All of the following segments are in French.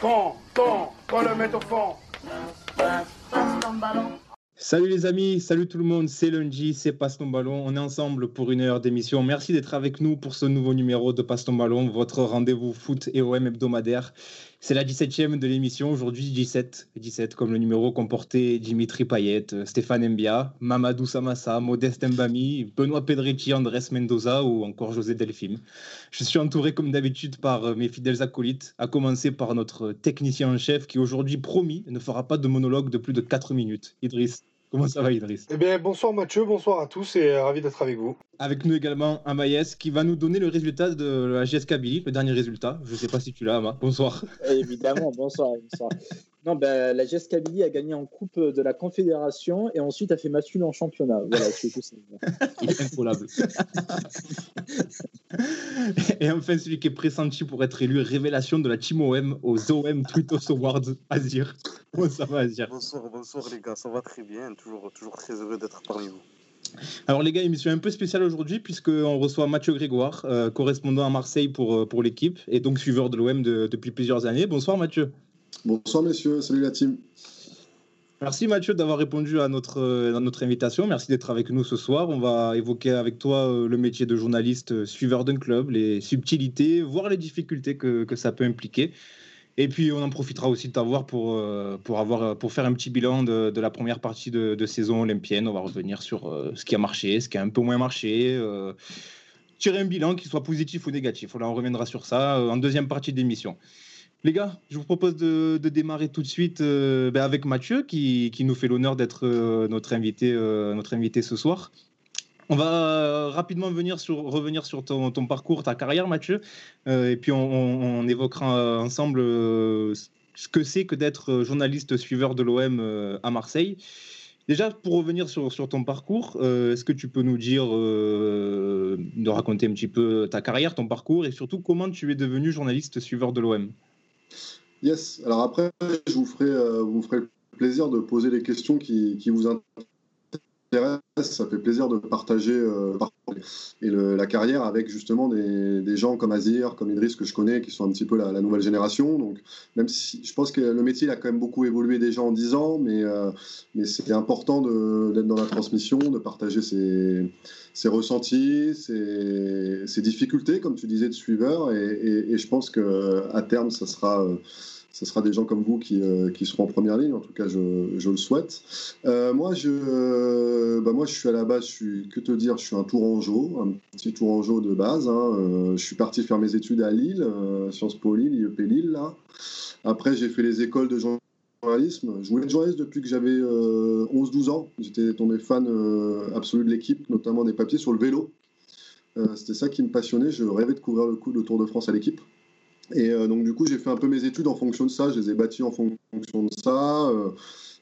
Quand, quand, quand le met au fond. Salut les amis, salut tout le monde, c'est lundi, c'est Passe ton ballon. On est ensemble pour une heure d'émission. Merci d'être avec nous pour ce nouveau numéro de Passe ton ballon, votre rendez-vous foot et OM hebdomadaire. C'est la 17e de l'émission, aujourd'hui 17, 17 comme le numéro comportait Dimitri Payet, Stéphane Mbia, Mamadou Samassa, Modeste Mbami, Benoît Pedrici, Andrés Mendoza ou encore José Delphine. Je suis entouré comme d'habitude par mes fidèles acolytes, à commencer par notre technicien en chef qui aujourd'hui promis ne fera pas de monologue de plus de 4 minutes. Idriss, Comment ça va, Idriss? Eh bien, bonsoir Mathieu, bonsoir à tous et ravi d'être avec vous. Avec nous également Amaïs qui va nous donner le résultat de la GSK Billy, le dernier résultat. Je ne sais pas si tu l'as, Ama. Bonsoir. Évidemment, bonsoir. bonsoir. Non, ben, la GSK Billy a gagné en Coupe de la Confédération et ensuite a fait match en championnat. Voilà, c'est tout ça. Il est et enfin, celui qui est pressenti pour être élu révélation de la Team OM aux OM Twitos Awards, Azir. Comment ça va, Azir? Bonsoir, bonsoir les gars, ça va très bien. Toujours, toujours très heureux d'être parmi vous. Alors les gars, émission un peu spéciale aujourd'hui puisqu'on reçoit Mathieu Grégoire, euh, correspondant à Marseille pour, euh, pour l'équipe et donc suiveur de l'OM depuis plusieurs années. Bonsoir Mathieu. Bonsoir messieurs, salut la team. Merci Mathieu d'avoir répondu à notre, à notre invitation. Merci d'être avec nous ce soir. On va évoquer avec toi euh, le métier de journaliste suiveur d'un club, les subtilités, voire les difficultés que, que ça peut impliquer. Et puis, on en profitera aussi de t'avoir pour, pour, avoir, pour faire un petit bilan de, de la première partie de, de, saison olympienne. On va revenir sur ce qui a marché, ce qui a un peu moins marché. Euh, tirer un bilan qui soit positif ou négatif. On reviendra sur ça en deuxième partie d'émission. Les gars, je vous propose de, démarrer tout de suite euh, ben avec Mathieu, qui, nous fait l'honneur d'être euh, notre, invité, notre invité ce soir. On va rapidement revenir sur ton, parcours, ta carrière, Mathieu, euh, et puis on, évoquera ensemble euh, ce que c'est que d'être journaliste suiveur de l'OM euh, à Marseille. Déjà, pour revenir sur, ton parcours, euh, est-ce que tu peux nous dire, euh, de raconter un petit peu ta carrière, ton parcours, et surtout comment tu es devenu journaliste suiveur de l'OM Yes, alors après, je vous ferai, euh, vous ferai le plaisir de poser les questions qui, qui vous intéressent ça fait plaisir de partager euh, et la carrière avec justement des, des, gens comme Azir, comme Idriss que je connais, qui sont un petit peu la, nouvelle génération. Donc, même si je pense que le métier a quand même beaucoup évolué déjà en 10 ans, mais, euh, mais c'est important d'être dans la transmission, de partager ses, ses ressentis, ses, ses, difficultés, comme tu disais, de suiveur. Et, et, je pense qu'à terme, ça sera. Euh, ce sera des gens comme vous qui, euh, qui, seront en première ligne, en tout cas je, je le souhaite. Euh, moi, je, bah moi je suis à la base, je suis, que te dire, je suis un tourangeau, un petit tourangeau de base. Hein. Euh, je suis parti faire mes études à Lille, Sciences Po Lille, IEP Lille. Là. Après j'ai fait les écoles de journalisme. Je voulais être journaliste depuis que j'avais 11-12 ans. J'étais tombé fan absolu de l'équipe, notamment des papiers sur le vélo. C'était ça qui me passionnait, je rêvais de couvrir le coup de Tour de France à l'équipe. Et euh, donc, du coup, j'ai fait un peu mes études en fonction de ça. Je les ai bâties en fonction de ça. Euh,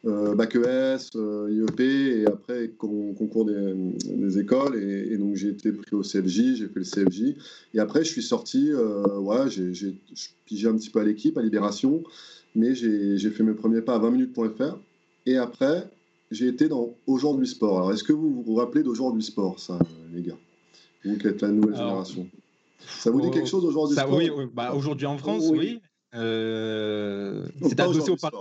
euh, bac ES, IEP, et après con, concours des, des écoles. Et, et, donc, j'ai été pris au CFJ, j'ai fait le CFJ. Et après, je suis sorti, euh, ouais, j'ai pigé un petit peu à l'équipe, à Libération. Mais j'ai fait mes premiers pas à 20 minutes.fr. Et après, j'ai été dans Aujourd'hui Sport. Alors, est-ce que vous vous rappelez d'Aujourd'hui Sport, ça, les gars? Vous qui êtes la nouvelle Alors... génération ça vous dit quelque chose aujourd'hui Oui, oui bah, aujourd'hui en France, oui. oui. Euh, c'était adossé au Par...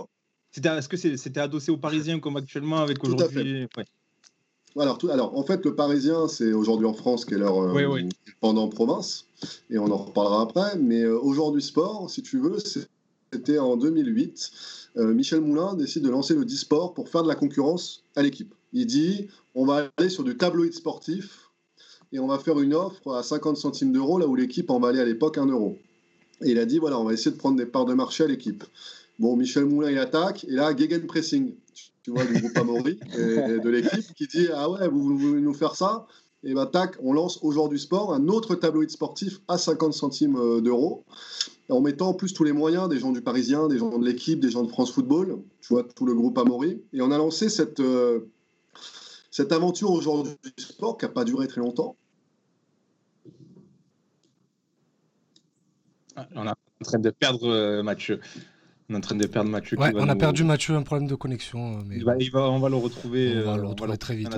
Est-ce que c'était adossé aux Parisiens comme actuellement avec aujourd'hui? Ouais. alors, tout, alors, en fait, le Parisien, c'est aujourd'hui en France qui est leur euh, oui, oui. pendant province, et on en reparlera après. Mais euh, aujourd'hui sport, si tu veux, c'était en 2008. Euh, Michel Moulin décide de lancer le e-sport pour faire de la concurrence à l'équipe. Il dit on va aller sur du tabloïd sportif et on va faire une offre à 50 centimes d'euros, là où l'équipe en valait à l'époque 1 euro. Et il a dit, voilà, on va essayer de prendre des parts de marché à l'équipe. Bon, Michel Moulin, il attaque, et là, Gegen Pressing, tu vois, du groupe Amaury, et, et de l'équipe, qui dit, ah ouais, vous, voulez nous faire ça? Et ben tac, on lance aujourd'hui sport, un autre tabloïd sportif à 50 centimes euh, d'euros, en mettant en plus tous les moyens, des gens du Parisien, des gens de l'équipe, des gens de France Football, tu vois, tout le groupe Amaury. Et on a lancé cette, euh, cette aventure aujourd'hui sport qui n'a pas duré très longtemps. On est en train de perdre euh, Mathieu. On est en train de perdre Mathieu. Ouais, on a nous... perdu Mathieu, un problème de connexion. Mais il va, il va, on va le retrouver. On va le retrouver va très vite.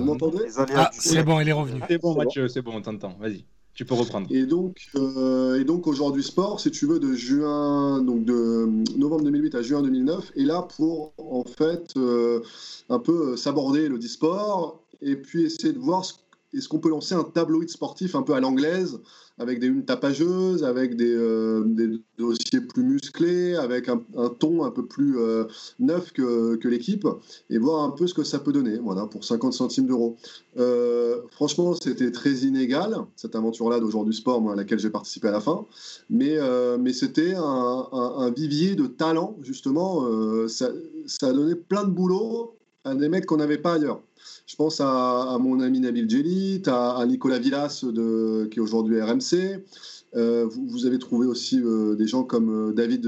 Ah, c'est bon, il est revenu. C'est bon, Mathieu, c'est bon, on t'entend. Vas-y. Tu peux reprendre. Et donc, euh, et donc aujourd'hui sport, si tu veux, de juin, donc de novembre 2008 à juin 2009, est là pour en fait euh, un peu s'aborder le e-sport et puis essayer de voir ce est-ce qu'on peut lancer un tabloïd sportif un peu à l'anglaise, avec des unes tapageuses, avec des, euh, des, dossiers plus musclés, avec un, ton un peu plus euh, neuf que, que l'équipe, et voir un peu ce que ça peut donner, voilà, pour 50 centimes d'euros. Euh, franchement, c'était très inégal, cette aventure-là d'aujourd'hui sport, à laquelle j'ai participé à la fin, mais, mais c'était un, vivier de talent, justement, ça, ça a plein de boulot à des mecs qu'on n'avait pas ailleurs. Je pense à, mon ami Nabil Djelit, à, Nicolas Villas, qui est aujourd'hui RMC. Euh, vous, avez trouvé aussi euh, des gens comme euh, David,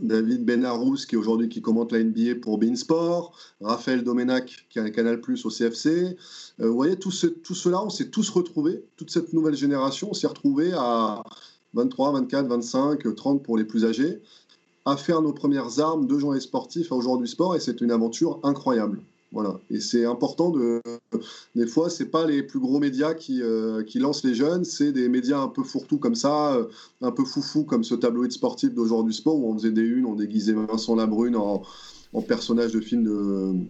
David Benarous, qui est aujourd'hui qui commente la NBA pour Beansport, Raphaël Domenac, qui a un Canal Plus au CFC. vous voyez, tout, tout cela, on s'est tous retrouvés, toute cette nouvelle génération, on s'est retrouvés à 23, 24, 25, 30 pour les plus âgés, à faire nos premières armes de journée sportifs à aujourd'hui sport, et c'est une aventure incroyable. Voilà. Et c'est important de. Des fois, c'est pas les plus gros médias qui, euh, qui lancent les jeunes, c'est des médias un peu fourre-tout comme ça, euh, un peu foufou comme ce tabloïd sportif d'aujourd'hui sport où on faisait des unes, on déguisait Vincent Labrune en, en personnage de film de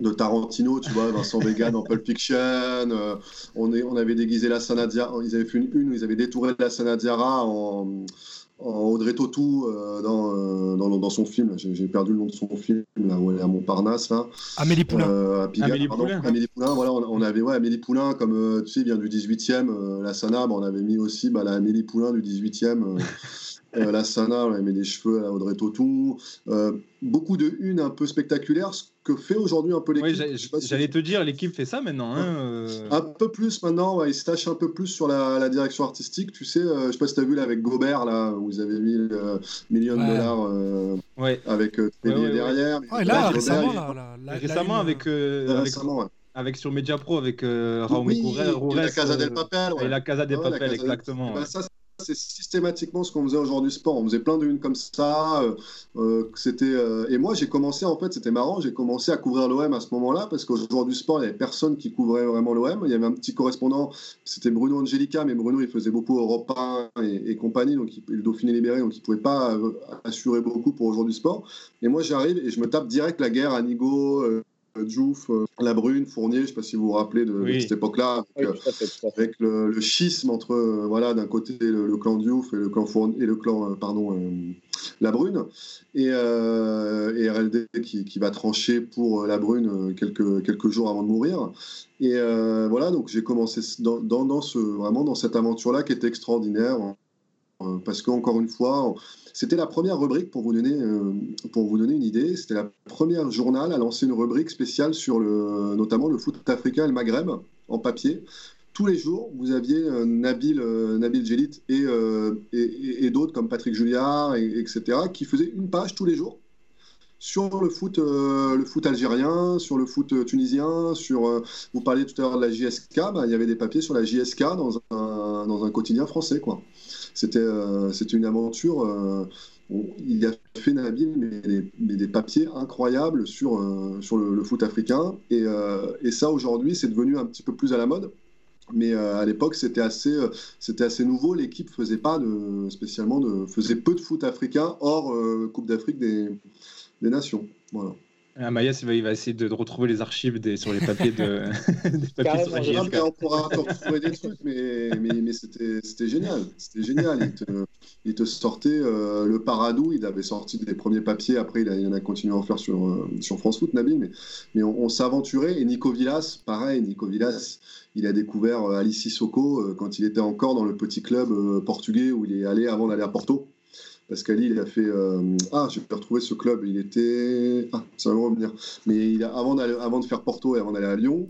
de Tarantino, tu vois, Vincent Vega dans Pulp Fiction. Euh, on, est, on avait déguisé la Sanadia, ils avaient fait une une où ils avaient détouré la Sanadiara en, Audrey Tautou euh, euh, dans, dans, son film, j'ai perdu le nom de son film, là, où elle est à Montparnasse. Là. Amélie Poulain. Euh, Amélie, Poulain Amélie Poulain. voilà, on, avait ouais, Amélie Poulain, comme tu sais, vient du 18e, la Sana, on avait mis aussi bah, la Amélie Poulain du 18e. la Sana, on avait mis des cheveux à Audrey Tautou. beaucoup de unes un peu spectaculaires, que fait aujourd'hui un peu l'équipe. Oui, J'allais te dire, l'équipe fait ça maintenant. Hein, euh. Un peu plus maintenant, ouais, il se tâche un peu plus sur la, direction artistique. Tu sais, euh, je sais pas si tu as vu là, avec Gobert, là, où ils avaient mis euh, millions de dollars euh, avec euh, derrière. Ah, et là, récemment, récemment avec, récemment, avec sur Media Pro avec Raúl oui, la Casa del Papel. Et la Casa del Papel, exactement. Bah, ça, c'est systématiquement ce qu'on faisait aujourd'hui sport. On faisait plein de unes comme ça. Euh, euh, c'était euh, et moi j'ai commencé en fait, c'était marrant. J'ai commencé à couvrir l'OM à ce moment-là parce qu'aujourd'hui sport, il n'y avait personne qui couvrait vraiment l'OM. Il y avait un petit correspondant, c'était Bruno Angelica, mais Bruno il faisait beaucoup Europe 1 et, compagnie, donc il, le Dauphiné libéré, donc il pouvait pas assurer beaucoup pour aujourd'hui sport. Et moi j'arrive et je me tape direct la guerre à Nigo. Diouf, euh, La Brune, Fournier, je ne sais pas si vous vous rappelez de, cette époque-là, avec, le, schisme entre euh, voilà d'un côté le, clan Diouf et le clan Fournier, et le clan euh, pardon La Brune et, RLD qui, va trancher pour La Brune quelques quelques jours avant de mourir. Et voilà donc j'ai commencé dans, dans, ce vraiment dans cette aventure-là qui était extraordinaire parce qu'encore une fois c'était la première rubrique, pour vous donner, euh, pour vous donner une idée, c'était la première journal à lancer une rubrique spéciale sur le, notamment le foot africain et le Maghreb en papier. Tous les jours, vous aviez euh, Nabil, euh, Nabil Djelit et, et, d'autres comme Patrick Julliard, etc., qui faisaient une page tous les jours sur le foot, le foot algérien, sur le foot tunisien, sur. vous parliez tout à l'heure de la JSK, bah, il y avait des papiers sur la JSK dans un, dans un quotidien français, quoi. C'était euh, une aventure. Euh, il a fait Nabil mais des, papiers incroyables sur, euh, sur le, foot africain. Et, et ça, aujourd'hui, c'est devenu un petit peu plus à la mode. Mais à l'époque, c'était assez, c'était assez nouveau. L'équipe faisait pas de, spécialement de, faisait peu de foot africain hors Coupe d'Afrique des, des Nations. Voilà. Ah, Maïs, il va, essayer de, retrouver les archives des, sur les papiers de. des papiers sur on pourra retrouver des trucs, mais, mais, mais c'était génial. C'était génial. Il te, il te sortait euh, le Paradou. Il avait sorti des premiers papiers. Après, il, a, en a continué à en faire sur, euh, sur France Foot, Nabil. Mais, mais on, s'aventurait. Et Nico Villas, pareil. Nico Villas, il a découvert euh, Alice Sissoko quand il était encore dans le petit club portugais où il est allé avant d'aller à Porto. Parce qu'Ali, il a fait. Euh, ah, j'ai retrouver ce club. Il était. Ah, ça va me revenir. Mais il a, avant, de faire Porto et avant d'aller à Lyon,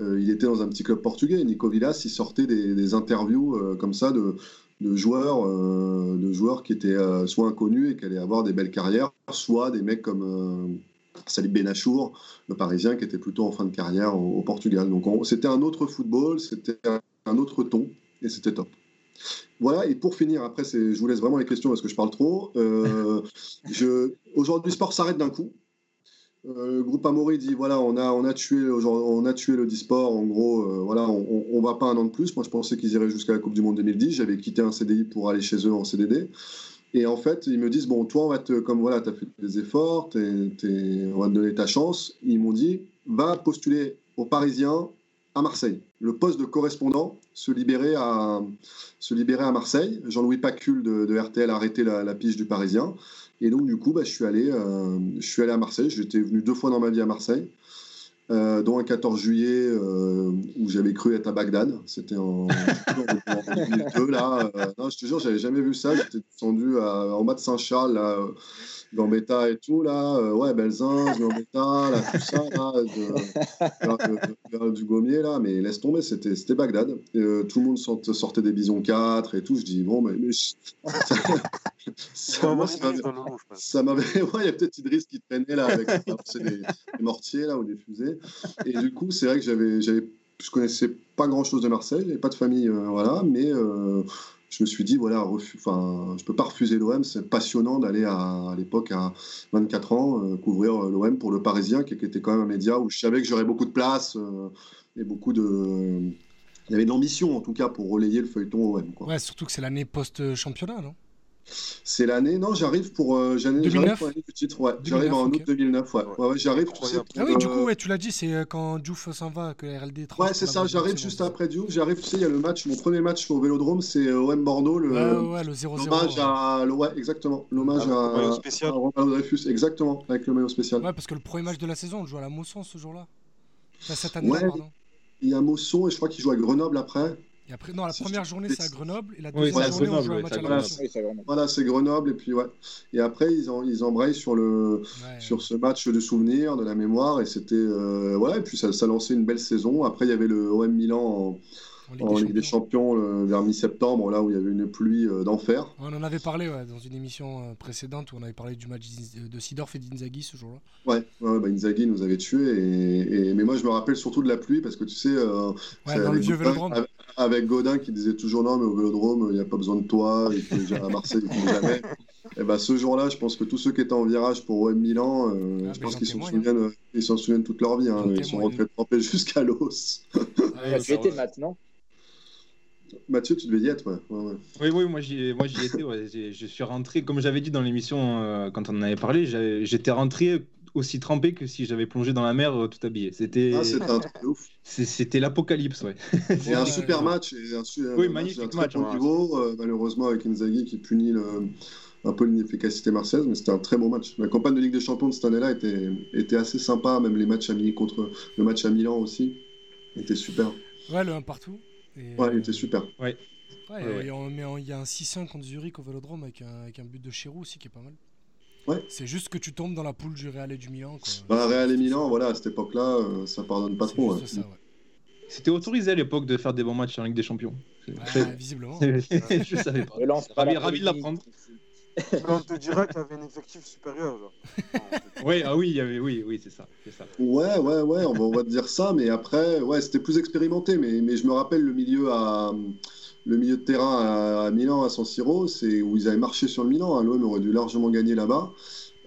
euh, il était dans un petit club portugais. Nico Villas, il sortait des, interviews euh, comme ça de, de joueurs, de joueurs qui étaient soit inconnus et qui allaient avoir des belles carrières, soit des mecs comme. Salib Benachour, le Parisien, qui était plutôt en fin de carrière au, Portugal. Donc c'était un autre football, c'était un autre ton, et c'était top. Voilà, et pour finir, après, je vous laisse vraiment les questions parce que je parle trop. Euh, Aujourd'hui, sport s'arrête d'un coup. Euh, le groupe Amaury dit voilà, on a, on a, tué, on a tué le disport. En gros, euh, voilà, on, on, va pas un an de plus. Moi, je pensais qu'ils iraient jusqu'à la Coupe du Monde 2010. J'avais quitté un CDI pour aller chez eux en CDD. Et en fait, ils me disent bon, toi, on va te, comme voilà, tu as fait des efforts, on va te donner ta chance. Ils m'ont dit va postuler aux Parisiens à Marseille. Le poste de correspondant se libérait à, se libérait à Marseille. Jean-Louis Pacul de, RTL a arrêté la, la pige du Parisien. Et donc, du coup, bah, je, suis allé, euh, je suis allé à Marseille. J'étais venu deux fois dans ma vie à Marseille, euh, dont un 14 juillet euh, où j'avais cru être à Bagdad. C'était en, en 2002, là. Euh, non, je te jure, j'avais jamais vu ça. J'étais descendu en bas de Saint-Charles, là. Gambetta et tout, là, ouais, Belzin, Gambetta, là, tout ça, là, de, du Gommier, là, mais laisse tomber, c'était, c'était Bagdad. Tout le monde sortait des bisons 4 et tout. Je dis, bon, mais. Ça, moi, ça, m'avait. Ouais, il y a peut-être Idriss qui traînait, là, avec des, des, mortiers, là, ou des fusées. Et du coup, c'est vrai que j'avais. j'avais je connaissais pas grand chose de Marseille, j'avais pas de famille, euh, voilà, mais euh, je me suis dit, voilà, refu... enfin, je peux pas refuser l'OM, c'est passionnant d'aller à, à l'époque à 24 ans euh, couvrir l'OM pour le Parisien, qui, qui, était quand même un média où je savais que j'aurais beaucoup de place euh, et beaucoup de. Il y avait de l'ambition en tout cas pour relayer le feuilleton OM. Quoi. Ouais, surtout que c'est l'année post-championnat, non? C'est l'année, non, j'arrive pour, euh, j'arrive pour l'année du titre, ouais. J'arrive en août 2009, ouais. ouais, ouais j'arrive, tu sais. Ah oui, du coup, ouais, tu l'as dit, c'est euh, quand Diouf s'en va que la RLD Ouais, c'est ça, j'arrive juste après Diouf. J'arrive, tu sais, il y a le match, mon premier match au Vélodrome, c'est euh, OM Bordeaux, le, ouais, ouais, le 0-0. L'hommage à, ouais, exactement, l'hommage ah, à, spécial. à Romain Dreyfus, exactement, avec le maillot spécial. Ouais, parce que le premier match de la saison, on joue à la Mosson ce jour-là. Enfin, cette année, ouais, pardon. Il y a Mosson et je crois qu'il joue à Grenoble après. Et après, non, la première journée c'est à Grenoble et la deuxième oui, journée Grenoble, on joue un match à la voilà, voilà, c'est Grenoble et puis ouais. Et après ils, en, ils embrayent sur le ouais. sur ce match de souvenirs, de la mémoire et c'était euh, voilà et puis ça, ça lançait une belle saison. Après il y avait le OM Milan en, En Ligue en des Ligue des Champions euh, vers mi-septembre là où il y avait une pluie euh, d'enfer. On en avait parlé ouais, dans une émission euh, précédente où on avait parlé du match d'In- de Sidorf et d'Inzaghi ce jour-là. Ouais, ouais bah, Inzaghi nous avait tués et, et- mais moi je me rappelle surtout de la pluie parce que tu sais euh, Ouais, dans le vieux Vélodrome. avec- avec Godin qui disait toujours non mais au Vélodrome il n'y a pas besoin de toi et que déjà à Marseille il faut jamais. Et ben ce jour-là je pense que tous ceux qui étaient en virage pour OM Milan, euh, Ah, je bah, pense qu'ils s'en souviennent, euh, ils s'en souviennent toute leur vie. hein. Ils sont rentrés trempés jusqu'à l'os. Ah, tu étais maintenant. Mathieu tu devais y être ouais. ouais, ouais. Oui, oui, moi j'y moi, j'y étais. Ouais. Je suis rentré, comme j'avais dit dans l'émission euh, quand on en avait parlé, j'étais rentré aussi trempé que si j'avais plongé dans la mer euh, tout habillé. C'était Ah, c'était c'est- l'apocalypse, ouais. Et un super match et un, su- Oui, un magnifique match, bon hein. niveau, euh, malheureusement avec Inzaghi qui punit le, un peu l'inefficacité marseillaise, mais c'était un très bon match. La campagne de Ligue des Champions de cette année-là était, était assez sympa, même les matchs à Milan contre le match à Milan aussi était super. Ouais, le 1 partout. Et, Ouais, il était super. ouais, Ouais, on- mais il y a un 6-1 contre Zurich au Vélodrome avec un, avec un but de Chirou aussi qui est pas mal. Ouais. C'est juste que tu tombes dans la poule du Real et du Milan. Quoi. Bah, Real et Milan, voilà, à cette époque-là, euh, ça pardonne pas trop. ouais. ouais. C'était autorisé à l'époque de faire des bons matchs en Ligue des Champions. Ouais, visiblement. je savais pas. Ravi, la ravi de l'apprendre. On te dira qu'il y avait un effectif supérieur. Genre. Oui, ah oui, il y avait, oui, oui, c'est ça, c'est ça. Ouais, ouais, ouais, on va, on va te dire ça, mais après, ouais, c'était plus expérimenté, mais, mais je me rappelle le milieu à le milieu de terrain à, à Milan, à San Siro, c'est où ils avaient marché sur le Milan. Hein, L'OM aurait dû largement gagner là-bas.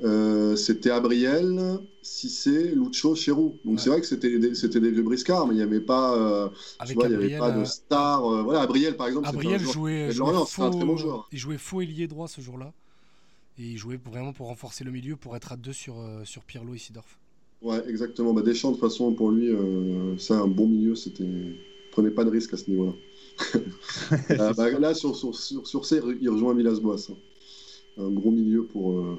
Euh, c'était Abriel, Cissé, Lucho, Cherou. Donc Ouais. c'est vrai que c'était des, c'était des vieux briscards, mais il n'y avait pas, euh, tu Avec vois, il y avait Gabriel, pas de euh, star. euh, voilà, Abriel par exemple. c'était un Abriel joueur- jouait, de jouait Lorient, c'était un faux, très bon joueur. il jouait faux ailier droit ce jour-là. Et il jouait vraiment pour renforcer le milieu, pour être à deux sur, euh, sur Pirlo et Sidorf. Ouais, exactement. Bah, Deschamps, de toute façon, pour lui, ça, un bon milieu, c'était. Prenez pas de risque à ce niveau-là. Euh, bah, là, sur, sur, sur, sur ça, il re- il rejoint Villas-Boas. hein. Un gros milieu pour. euh,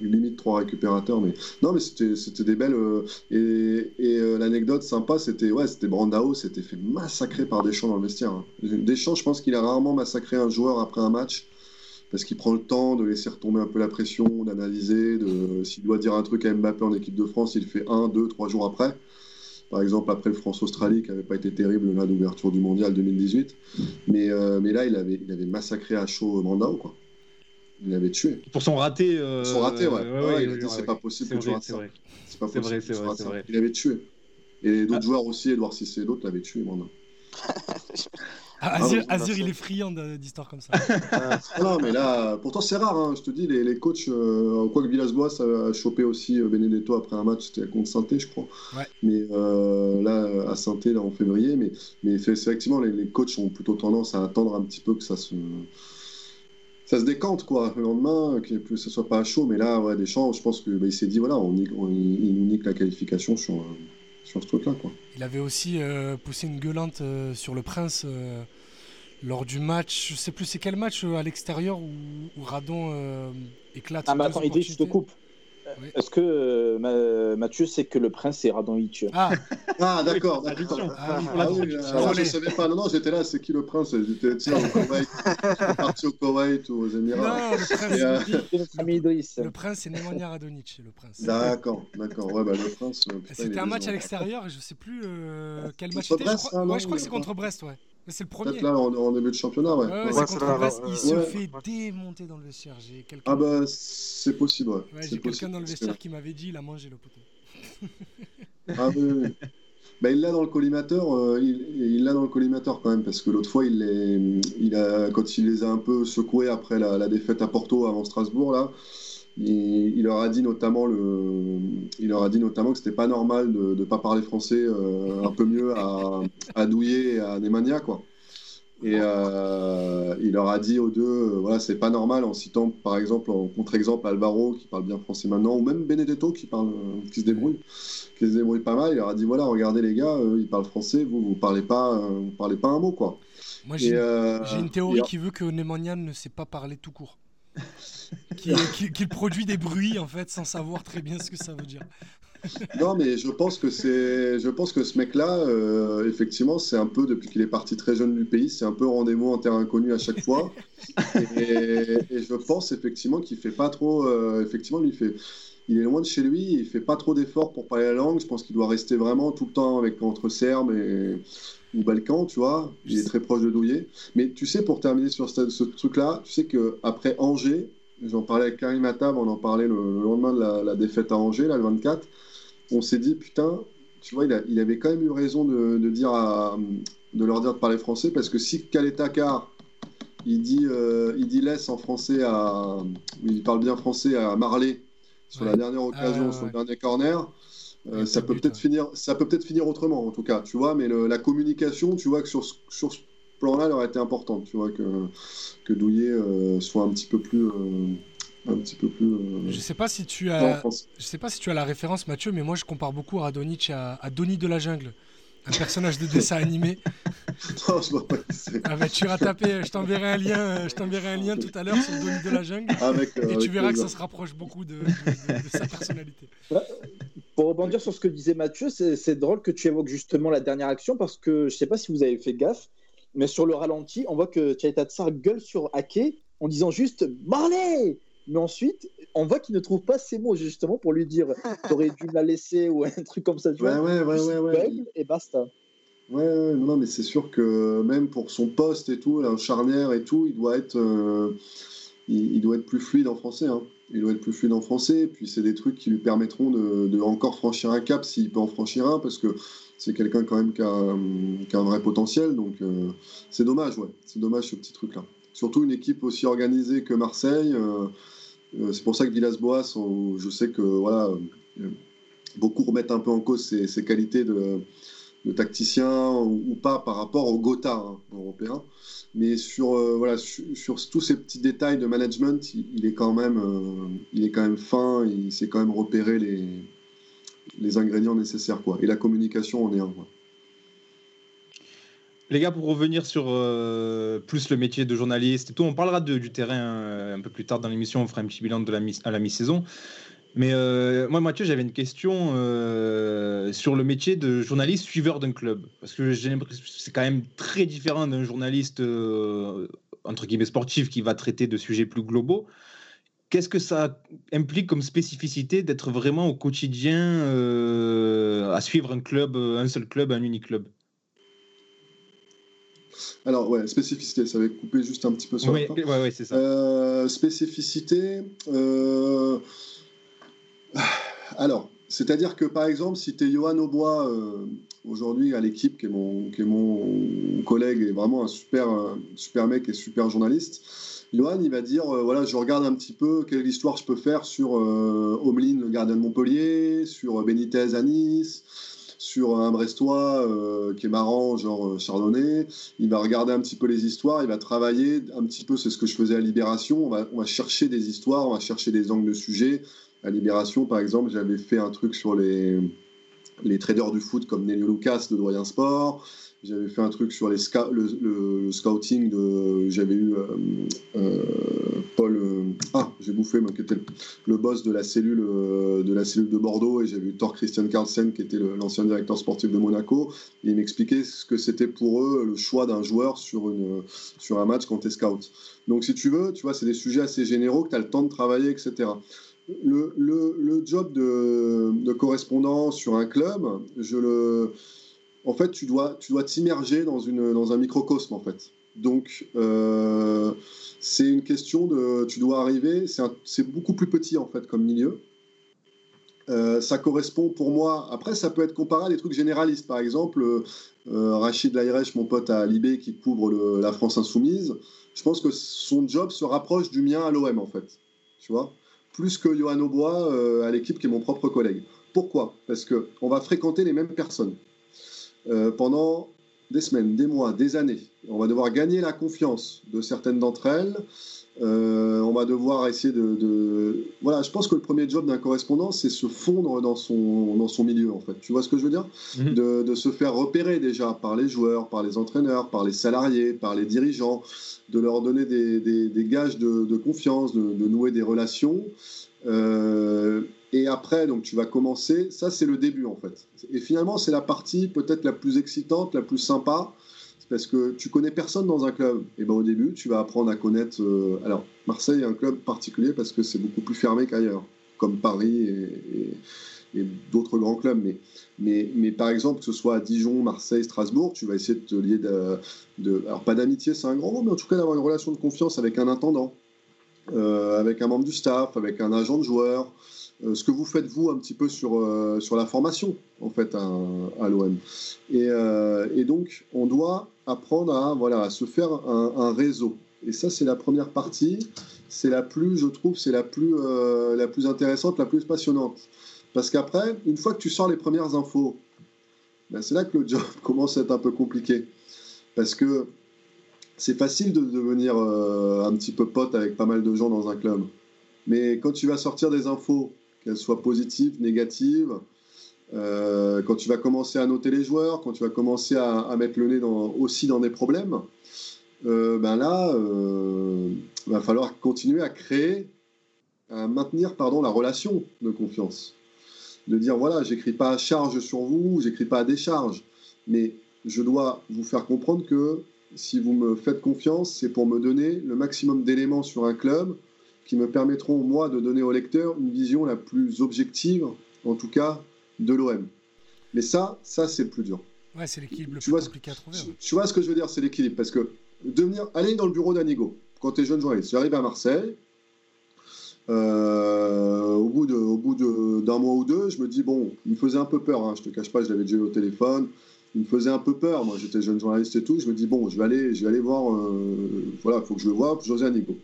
limite trois récupérateurs. Mais... Non, mais c'était des belles. euh, Et, et euh, l'anecdote sympa, c'était ouais, Brandao s'était fait massacrer par Deschamps dans le vestiaire. hein. Deschamps, je pense qu'il a rarement massacré un joueur après un match. Parce qu'il prend le temps de laisser retomber un peu la pression, d'analyser, de... s'il doit dire un truc à Mbappé en équipe de France, il fait un, deux, trois jours après. Par exemple, après le France-Australie, qui n'avait pas été terrible là d'ouverture du mondial 2018. Mais, euh, mais là, il avait, il avait massacré à chaud Brandao, quoi. Il l'avait tué. Pour son raté. euh, Son raté, ouais. Ouais, il a dit, ouais, c'est pas possible que tu rates c'est ça. C'est pas possible c'est vrai, c'est ça. vrai. Il avait tué. Et d'autres Ah. joueurs aussi, Edouard Cissé et d'autres l'avaient tué, Brandao. Ah, Ah, Azir, ouais, Azir, merci. il est friand d'histoires comme ça. Ah, non, mais là, pourtant c'est rare, hein, je te dis, les, les coachs, euh, quoique Villas-Boas a chopé aussi euh, Benedetto après un match, c'était contre saint je crois. Ouais. Mais euh, là, à saint là, en février, mais, mais effectivement, les, les coachs ont plutôt tendance à attendre un petit peu que ça se. Ça se décante quoi le lendemain, que que ce soit pas à chaud, mais là, ouais, Deschamps, je pense qu'il s'est dit voilà, on, nique- on- il nous nique la qualification sur, euh, sur ce truc-là quoi. Il avait aussi euh, poussé une gueulante euh, sur le Prince euh, lors du match. Je sais plus c'est quel match euh, à l'extérieur où, où Radon euh, éclate. Ah, mais attends, Idriss, je te coupe. Oui. Est-ce que euh, Ma- Mathieu sait que le prince c'est Radonjic Ah, Ah d'accord, ah oui, Ah oui, euh, alors, je savais pas. Non, non, j'étais là. C'est qui le prince? J'étais tu sais, au Koweït. Parti au Koweït ou aux Émirats. Non, le prince, Et, euh, C'est Nemanja Radonic, le prince. D'accord, d'accord. Ouais, bah le prince. C'était est un match à l'extérieur, et je sais plus euh, quel match c'était. Crois, hein, je crois que c'est contre Brest, ouais. Mais C'est le premier. Peut-être là en, en début de championnat, ouais. Ouais, ouais, c'est contre Brest. Il ouais. se Ouais. fait démonter dans le vestiaire. J'ai quelqu'un Ah bah c'est possible, ouais. j'ai quelqu'un possible, dans le vestiaire qui m'avait dit il a mangé le poteau. Ah oui, oui. Bah, il l'a dans le collimateur, euh, il il l'a dans le collimateur quand même, parce que l'autre fois, il, les, il a, quand il les a un peu secoués après la, la défaite à Porto avant Strasbourg, là, il, il leur a dit notamment le, il leur a dit notamment que c'était pas normal de ne pas parler français euh, un peu mieux à, à Douillet et à Nemanja, quoi. Et euh, il leur a dit aux deux, euh, voilà, c'est pas normal en citant par exemple en contre-exemple Alvaro qui parle bien français maintenant, ou même Benedetto qui parle, qui se débrouille, qui se débrouille pas mal. Il leur a dit voilà, regardez les gars, ils parlent français, vous vous parlez pas, vous parlez pas un mot quoi. Moi, j'ai j'ai une théorie et- qui veut que Nemanja ne sait pas parler tout court. Qu'il produit des bruits en fait sans savoir très bien ce que ça veut dire. Non, mais je pense que c'est, je pense que ce mec-là, euh, effectivement, c'est un peu depuis qu'il est parti très jeune du pays, c'est un peu rendez-vous en terrain inconnu à chaque fois. et, je pense effectivement qu'il fait pas trop, euh, effectivement, il fait, il est loin de chez lui, il fait pas trop d'efforts pour parler la langue. Je pense qu'il doit rester vraiment tout le temps avec entre Serbes et ou Balkans, tu vois. Il est très proche de Douillet. Mais tu sais, pour terminer sur ce, ce truc-là, tu sais que après Angers, j'en parlais avec Karim Attab, on en parlait le, le lendemain de la, la défaite à Angers, là, le 24 on s'est dit putain, tu vois, il, a- il avait quand même eu raison de, de dire à- de leur dire de parler français parce que si Kaletakar il dit euh, il dit laisse en français à il parle bien français à Marley sur Ouais. la dernière occasion ouais, sur le ouais. dernier corner euh, ça peut peut-être finir ça peut peut-être finir autrement en tout cas tu vois mais le- la communication tu vois que sur ce- sur ce plan-là elle aurait été importante tu vois que que Douillet euh, soit un petit peu plus euh, un petit peu plus euh, Je sais pas si tu as, je sais pas si tu as la référence Mathieu, mais moi je compare beaucoup Radonic à, à Donnie de la jungle, un personnage de dessin animé. Non, je vois pas. Ah bah, tu iras taper, je t'enverrai un lien, je t'enverrai un lien tout à l'heure sur Donnie de la jungle. Avec, euh, Et tu verras que ça se rapproche beaucoup de, de- de- de sa personnalité. Pour rebondir sur ce que disait Mathieu, c'est c'est drôle que tu évoques justement la dernière action parce que je sais pas si vous avez fait gaffe, mais sur le ralenti, on voit que Tsar gueule sur Ake en disant juste Marley Mais ensuite, on voit qu'il ne trouve pas ces mots justement pour lui dire T'aurais dû me la laisser ou un truc comme ça. Tu Ouais, vois ouais, ouais, ouais, Et basta. Ouais, ouais, non, mais c'est sûr que même pour son poste et tout, là, charnière et tout, il doit être, euh, il, il doit être plus fluide en français. hein. Il doit être plus fluide en français. Et puis c'est des trucs qui lui permettront de, de encore franchir un cap s'il peut en franchir un, parce que c'est quelqu'un quand même qui a, a un vrai potentiel. Donc euh, c'est dommage, ouais. C'est dommage ce petit truc-là. Surtout une équipe aussi organisée que Marseille. euh, euh, c'est pour ça que Villas-Boas, je sais que voilà, euh, beaucoup remettent un peu en cause ses, qualités de tacticien ou, pas par rapport au Gotha hein, européen. Mais sur, euh, voilà, sur, tous ces petits détails de management, il, il est, quand même, euh, il est quand même fin, il sait quand même repérer les, les ingrédients nécessaires. Quoi. Et la communication en est un. Les gars, pour revenir sur euh, plus le métier de journaliste tout, on parlera du terrain euh, un peu plus tard dans l'émission, on fera un petit bilan de la mi- à la mi-saison. Mais euh, moi, Mathieu, j'avais une question sur le métier de journaliste suiveur d'un club. Parce que j'ai l'impression que c'est quand même très différent d'un journaliste, entre guillemets, sportif qui va traiter de sujets plus globaux. Qu'est-ce que ça implique comme spécificité d'être vraiment au quotidien euh, à suivre un club, un seul club, un unique club? Alors, ouais, spécificité, ça va couper juste un petit peu sur Oui, la fin. ouais, ouais, c'est ça. Euh, spécificité. euh, Alors, C'est-à-dire que par exemple, si tu es Johan Aubois euh, aujourd'hui à l'équipe, qui, est mon, qui est mon collègue et vraiment un super, un super mec et super journaliste, Il va dire euh, voilà, je regarde un petit peu quelle histoire je peux faire sur euh, Omelin, le gardien de Montpellier, sur Benitez à Nice, sur un Brestois euh, qui est marrant, genre euh, Chardonnay. Il va regarder un petit peu les histoires, il va travailler un petit peu, c'est ce que je faisais à Libération. On va, on va chercher des histoires, on va chercher des angles de sujet. À Libération, par exemple, j'avais fait un truc sur les, les traders du foot comme Nelio Lucas de Doyen Sport. J'avais fait un truc sur le, le- le scouting de. J'avais eu euh, euh, Paul. euh, ah, j'ai bouffé, moi, qui était le, le boss de la cellule de la cellule de Bordeaux, et j'avais eu Thor Christian Carlsen, qui était le- l'ancien directeur sportif de Monaco. Et il m'expliquait ce que c'était pour eux le choix d'un joueur sur, une, sur un match quand tu es scout. Donc, si tu veux, tu vois, c'est des sujets assez généraux que tu as le temps de travailler, etc. Le, job de, correspondant sur un club, en fait, tu dois, tu dois t'immerger dans, un microcosme, en fait. Donc, euh, c'est une question de. Tu dois arriver. C'est beaucoup plus petit, en fait, comme milieu. Euh, ça correspond pour moi. Après, ça peut être comparé à des trucs généralistes. Par exemple, euh, Rachid Lairech, mon pote à Libé, qui couvre la France Insoumise, je pense que son job se rapproche du mien à l'OM, en fait. Tu vois? Plus que Johan Aubois euh, à l'équipe, qui est mon propre collègue. Pourquoi? Parce qu'on va fréquenter les mêmes personnes euh, pendant des semaines, des mois, des années. On va devoir gagner la confiance de certaines d'entre elles. Euh, on va devoir essayer de, de- Voilà, je pense que le premier job d'un correspondant, c'est se fondre dans son, dans son milieu, en fait. Tu vois ce que je veux dire? Mhm. de, de se faire repérer déjà par les joueurs, par les entraîneurs, par les salariés, par les dirigeants, de leur donner des, des- des gages de, de confiance, de, de nouer des relations. Euh, et après, donc tu vas commencer, ça c'est le début en fait. Et finalement, c'est la partie peut-être la plus excitante, la plus sympa, parce que tu connais personne dans un club. Et ben au début, tu vas apprendre à connaître. euh, alors, Marseille est un club particulier parce que c'est beaucoup plus fermé qu'ailleurs, comme Paris et, d'autres grands clubs. Mais, mais, mais par exemple, que ce soit à Dijon, Marseille, Strasbourg, tu vas essayer de te lier de, de- alors pas d'amitié, c'est un grand mot, mais en tout cas d'avoir une relation de confiance avec un intendant, euh, avec un membre du staff, avec un agent de joueur. Euh, ce que vous faites vous un petit peu sur, euh, sur la formation en fait à, l'OM. Et, euh, et donc on doit apprendre à, voilà, à se faire un, réseau. Et ça c'est la première partie, c'est la plus, je trouve, c'est la plus, la plus intéressante, la plus passionnante. Parce qu'après, une fois que tu sors les premières infos, ben, c'est là que le job commence à être un peu compliqué. Parce que c'est facile de devenir un petit peu pote avec pas mal de gens dans un club. Mais quand tu vas sortir des infos, qu'elles soient positives, négatives, euh, quand tu vas commencer à noter les joueurs, quand tu vas commencer à, mettre le nez aussi dans des problèmes, euh, ben là, euh, il va falloir continuer à créer, à maintenir pardon, la relation de confiance. De dire voilà, j'écris pas à charge sur vous, j'écris pas à décharge, mais je dois vous faire comprendre que si vous me faites confiance, c'est pour me donner le maximum d'éléments sur un club qui me permettront, moi, de donner au lecteur une vision la plus objective, en tout cas, de l'OM. Mais ça, ça c'est le plus dur. Ouais, c'est l'équilibre le Tu plus vois ce- à trouver. Tu vois ce que je veux dire, c'est l'équilibre. Parce que devenir, aller dans le bureau d'Anigo, quand tu es jeune journaliste, j'arrive à Marseille, euh, au bout de- au bout de- d'un mois ou deux, je me dis, bon, il me faisait un peu peur, hein, je te cache pas, je l'avais déjà eu au téléphone, il me faisait un peu peur, moi j'étais jeune journaliste et tout, je me dis, bon, je vais aller, je vais aller voir, euh, voilà, il faut que je le voie, José Anigo.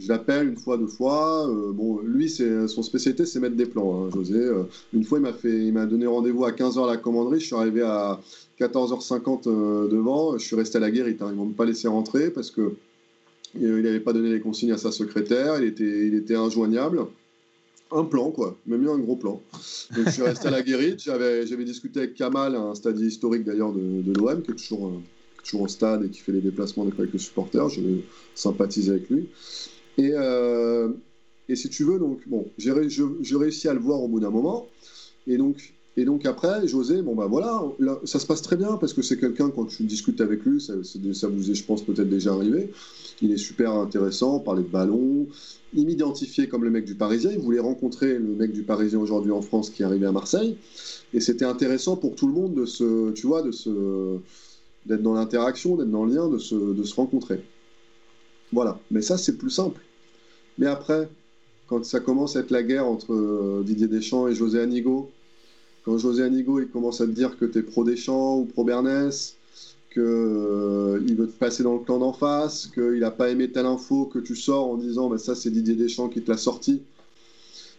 Je l'appelle une fois, deux fois. euh, bon, lui, son spécialité, c'est mettre des plans, hein, José. Euh, une fois, il m'a donné rendez-vous à 15h à la commanderie. Je suis arrivé à 14h50 euh, devant. Je suis resté à la guérite. Hein. Ils m'ont pas laissé rentrer parce que il n'avait pas donné les consignes à sa secrétaire. Il était, il était injoignable. Un plan, quoi. M'a mis un gros plan. Donc, je suis resté à la guérite. J'avais, discuté avec Kamal, un stade historique d'ailleurs de, l'OM, qui est toujours, toujours au stade et qui fait les déplacements avec les supporters. Je sympathise avec lui. Et, euh, et si tu veux, donc, bon, j'ai, réussi à le voir au bout d'un moment. Et donc, et donc après, José, bon ben voilà, là, ça se passe très bien parce que c'est quelqu'un, quand tu discutes avec lui, ça, ça vous est, je pense, peut-être déjà arrivé. Il est super intéressant, parler de ballon. Il m'identifiait comme le mec du Parisien. Il voulait rencontrer le mec du Parisien aujourd'hui en France qui est arrivé à Marseille. Et c'était intéressant pour tout le monde de se, tu vois, de se, d'être dans l'interaction, d'être dans le lien, de se, de se rencontrer. Voilà. Mais ça, c'est plus simple. Mais après, quand ça commence à être la guerre entre euh, Didier Deschamps et José Anigo, quand José Anigo il commence à te dire que tu es pro Deschamps ou pro Bernès, qu'il euh, veut te passer dans le camp d'en face, qu'il n'a pas aimé telle info que tu sors en disant ça c'est Didier Deschamps qui te l'a sorti,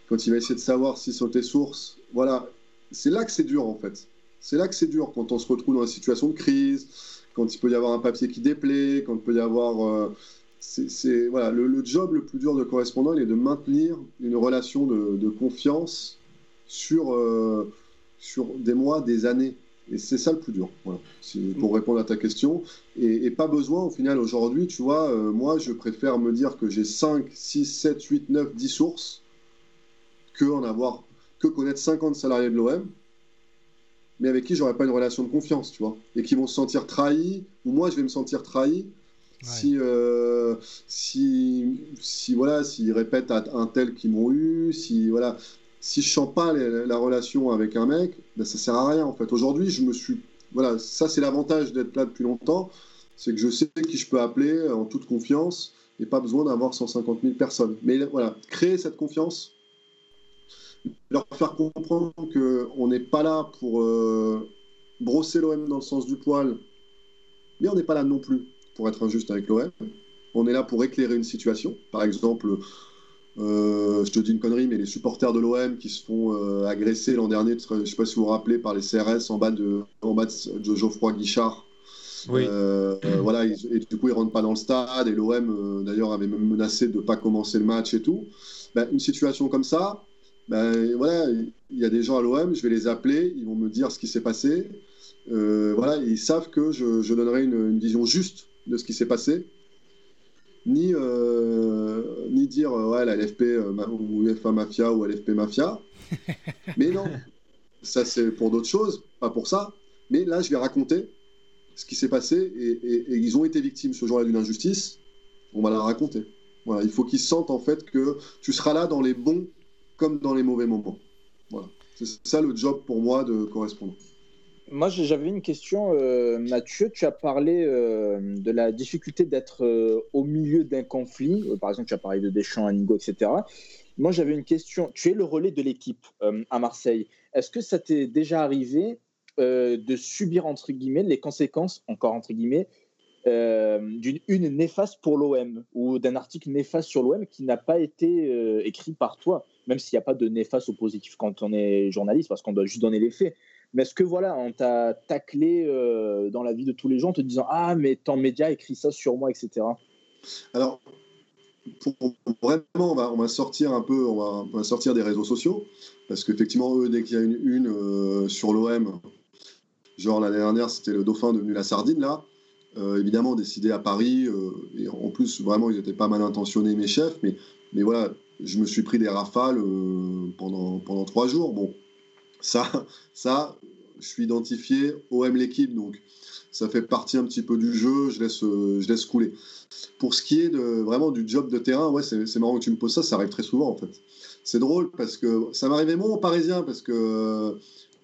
quand il va essayer de savoir si sont tes sources, voilà, c'est là que c'est dur en fait. C'est là que c'est dur quand on se retrouve dans une situation de crise, quand il peut y avoir un papier qui déplaît, quand il peut y avoir. Euh, c'est voilà, le, job le plus dur de correspondant, il est de maintenir une relation de, confiance sur, euh, sur des mois, des années. Et c'est ça le plus dur, voilà, pour répondre à ta question. Et, pas besoin, au final, aujourd'hui, tu vois, euh, moi, je préfère me dire que j'ai 5, 6, 7, 8, 9, 10 sources que, en avoir, que connaître 50 salariés de l'OM, mais avec qui j'aurais pas une relation de confiance, tu vois, et qui vont se sentir trahis, ou moi, je vais me sentir trahi si, euh, si, si, voilà, s'ils répètent à un tel qu'ils m'ont eu, si, voilà, si je sens pas la relation avec un mec, ben, ça sert à rien en fait. Aujourd'hui, je me suis, voilà, ça c'est l'avantage d'être là depuis longtemps, c'est que je sais qui je peux appeler en toute confiance et pas besoin d'avoir 150 000 personnes. Mais voilà, créer cette confiance, leur faire comprendre qu'on n'est pas là pour euh, brosser l'OM dans le sens du poil, mais on n'est pas là non plus pour être injuste avec l'OM. On est là pour éclairer une situation. Par exemple, euh, je te dis une connerie, mais les supporters de l'OM qui se font euh, agresser l'an dernier, je ne sais pas si vous vous rappelez, par les CRS en bas de, en bas de, Geoffroy Guichard. Oui. Euh, voilà, et du coup, ils rentrent pas dans le stade. Et l'OM, d'ailleurs, avait même menacé de ne pas commencer le match et tout. Ben, une situation comme ça, ben, voilà, il y a des gens à l'OM, je vais les appeler, ils vont me dire ce qui s'est passé. voilà, ils savent que je, donnerai une, vision juste de ce qui s'est passé, ni, euh, ni dire euh, ouais, la LFP euh, ou UEFA Mafia ou LFP Mafia. Mais non, ça c'est pour d'autres choses, pas pour ça. Mais là, je vais raconter ce qui s'est passé et, ils ont été victimes ce jour-là d'une injustice. On va la raconter. Voilà, il faut qu'ils sentent en fait que tu seras là dans les bons comme dans les mauvais moments. Voilà. C'est ça le job pour moi de correspondant. Moi, j'avais une question, euh, Mathieu. Tu as parlé euh, de la difficulté d'être euh, au milieu d'un conflit. par exemple, tu as parlé de Deschamps, Anigo, etc. Moi, j'avais une question. Tu es le relais de l'équipe à Marseille. Est-ce que ça t'est déjà arrivé de subir, entre guillemets, les conséquences, encore entre guillemets, d'une une néfaste pour l'OM ou d'un article néfaste sur l'OM qui n'a pas été écrit par toi, même s'il n'y a pas de néfaste ou positif quand on est journaliste, parce qu'on doit juste donner les faits. Mais est-ce que voilà, on t'a taclé euh, dans la vie de tous les gens en te disant Ah, mais ton média écrit ça sur moi, etc. Alors, vraiment, on va, sortir un peu, on va, sortir des réseaux sociaux, parce qu'effectivement, eux, dès qu'il y a une une euh, sur l'OM, genre l'année dernière, c'était le Dauphin devenu la Sardine, là, euh, évidemment, décidé à Paris, et en plus, vraiment, ils étaient pas mal intentionnés, mes chefs, mais, mais voilà, je me suis pris des rafales pendant, pendant trois jours. Bon, ça, ça, je suis identifié OM l'équipe, donc ça fait partie un petit peu du jeu, je laisse, je laisse couler. Pour ce qui est de, vraiment du job de terrain, ouais, c'est marrant que tu me poses ça, ça arrive très souvent en fait. C'est drôle parce que ça m'arrivait moins en parisien parce que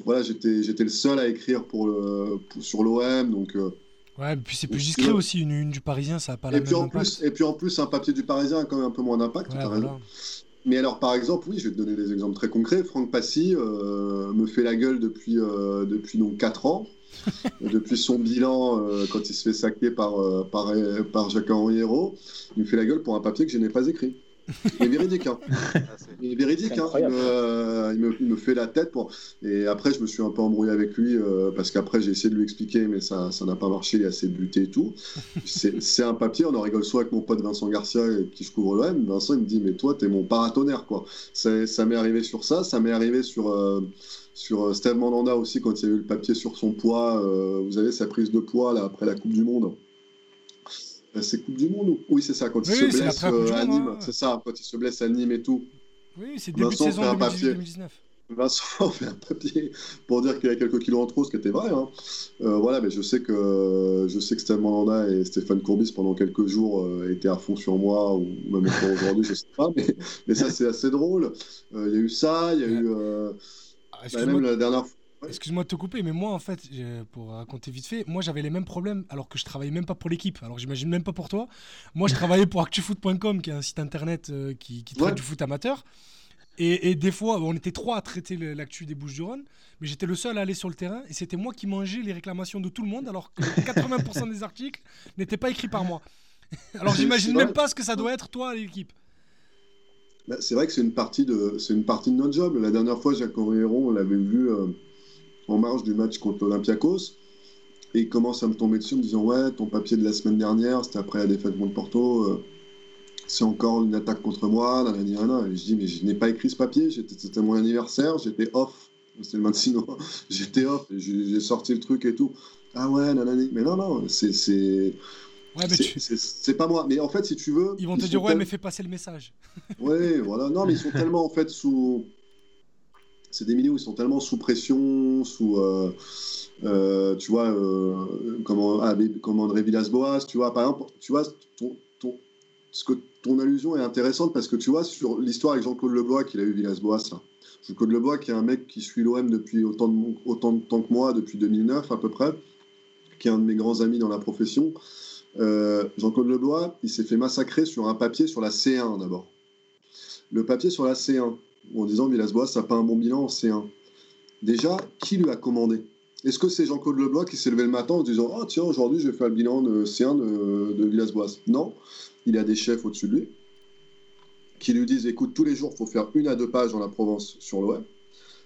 voilà, j'étais le seul à écrire pour le, sur l'OM, donc. Euh, ouais, et puis c'est plus discret aussi, une, une, du Parisien, ça n'a pas la et puis en Plus, et puis en plus, un papier du Parisien a quand même un peu moins d'impact, mais alors, par exemple, oui, je vais te donner des exemples très concrets. Franck Passy euh, me fait la gueule depuis, euh, depuis donc 4 ans. depuis son bilan, euh, quand il se fait saquer par, par, par Jacques-Henri Hérault, il me fait la gueule pour un papier que je n'ai pas écrit. Il est véridique. Hein. Il est véridique. Hein. Il, me, il, me, fait la tête. Pour... Et après, je me suis un peu embrouillé avec lui parce qu'après, j'ai essayé de lui expliquer, mais ça n'a pas marché. Il a assez buté et tout. C'est un papier. On en rigole soit avec mon pote Vincent Garcia qui je couvre l'OM. Vincent, il me dit Mais toi, t'es mon paratonnerre. Quoi. Ça m'est arrivé sur ça. Ça m'est arrivé sur. sur Steve Mandanda aussi, quand il y a eu le papier sur son poids, vous avez sa prise de poids là, après la Coupe du Monde. Euh, c'est Coupe du Monde Oui, c'est ça, quand il se blesse euh, à Nîmes. Hein. C'est ça, quand il se blesse à Nîmes et tout. Oui, c'est début Vincent de saison 2019. Vincent fait un papier pour dire qu'il a quelques kilos en trop, ce qui était vrai. Hein. Euh, voilà, mais je sais que je sais que Mandanda et Stéphane Courbis pendant quelques jours étaient à fond sur moi ou même encore aujourd'hui, je sais pas. Mais, mais ça c'est assez drôle. Il y a eu ça, il y a eu ah, bah, même la dernière. Excuse-moi de te couper, mais moi, en fait, pour raconter vite fait, moi, j'avais les mêmes problèmes alors que je travaillais même pas pour l'équipe. Alors, j'imagine même pas pour toi. Moi, je travaillais pour actufoot.com, qui est un site internet euh, qui, qui traite Ouais. du foot amateur. Et, et des fois, on était trois à traiter l'actu des Bouches-du-Rhône, mais j'étais le seul à aller sur le terrain et c'était moi qui mangeais les réclamations de tout le monde alors que 80% des articles n'étaient pas écrits par moi. Alors, j'imagine même pas ce que ça doit être, toi, l'équipe. Bah, c'est vrai que c'est une partie de c'est une partie de notre job. La dernière fois, Jacques Henriron, on l'avait vu euh, en marge du match contre l'Olympiakos. Et il commence à me tomber dessus en me disant Ouais, ton papier de la semaine dernière, c'était après la défaite contre Porto, euh, c'est encore une attaque contre moi. nanani, nanana. Et je dis Mais je n'ai pas écrit ce papier, c'était mon anniversaire, j'étais off. C'était le 26 novembre, j'étais off, j'ai sorti le truc et tout. Ah ouais, nanani. Mais non, non, c'est. Ouais, mais c'est- tu- c'est c'est pas moi. Mais en fait, si tu veux. Ils vont te dire, ouais, tel- mais fais passer le message. Ouais, voilà. Non, mais ils sont tellement en fait sous. C'est des milieux où ils sont tellement sous pression, sous. euh, euh, tu vois, euh, comment, ah, comme André Villas-Boas, tu vois, par exemple, tu vois, ton, ce que, ton allusion est intéressante parce que tu vois, sur l'histoire avec Jean-Claude Lebois qu'il a eu Villas-Boas, là. Jean-Claude Lebois, qui est un mec qui suit l'OM depuis autant de, autant de temps que moi, depuis 2009 à peu près, qui est un de mes grands amis dans la profession. Jean-Claude Lebois, il s'est fait massacrer sur un papier sur la C1 d'abord le papier sur la C1, en disant Villas-Boas n'a pas un bon bilan en C1. Déjà, qui lui a commandé? Est-ce que c'est Jean-Claude Leblanc qui s'est levé le matin en se disant Oh tiens, aujourd'hui je vais faire le bilan de C1 de, de Villas-Boas? Non, il a des chefs au-dessus de lui qui lui disent Écoute, tous les jours, il faut faire une à deux pages dans la Provence sur l'OM.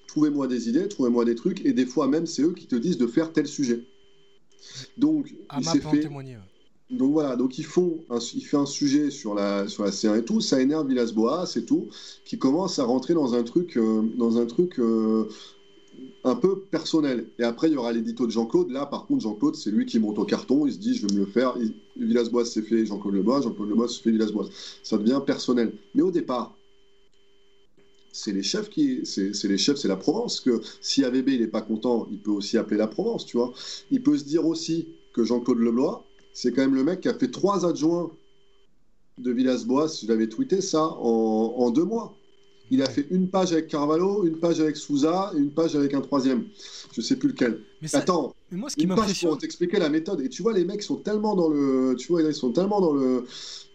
Trouvez-moi des idées, trouvez-moi des trucs, et des fois même, c'est eux qui te disent de faire tel sujet. Donc, il Ama s'est fait. témoigner. ouais. Donc voilà, donc ils font un, il fait un sujet sur la, sur la C1 et tout, ça énerve Villas-Boas et tout, qui commence à rentrer dans un truc, euh, dans un truc euh, un peu personnel. Et après, il y aura l'édito de Jean-Claude. Là, par contre, Jean-Claude, c'est lui qui monte au carton, il se dit, je vais me le faire. Il- Villas-Boas s'est fait Jean-Claude Lebois, Jean-Claude Lebois s'est fait Villas-Boas. Ça devient personnel. Mais au départ, c'est les chefs qui, c'est les chefs, c'est la Provence. Que si AVB il pas content, il peut aussi appeler la Provence, tu vois. Il peut se dire aussi que Jean-Claude Leblois, c'est quand même le mec qui a fait trois adjoints de Villas-Boas, je l'avais tweeté ça, en, en deux mois. Il a fait une page avec Carvalho, une page avec Souza et une page avec un troisième. Je sais plus lequel. Mais, ça- Attends, mais moi, ce qui une page pour t'expliquer la méthode. Et tu vois, les mecs sont tellement dans le, tu vois, ils sont tellement dans le,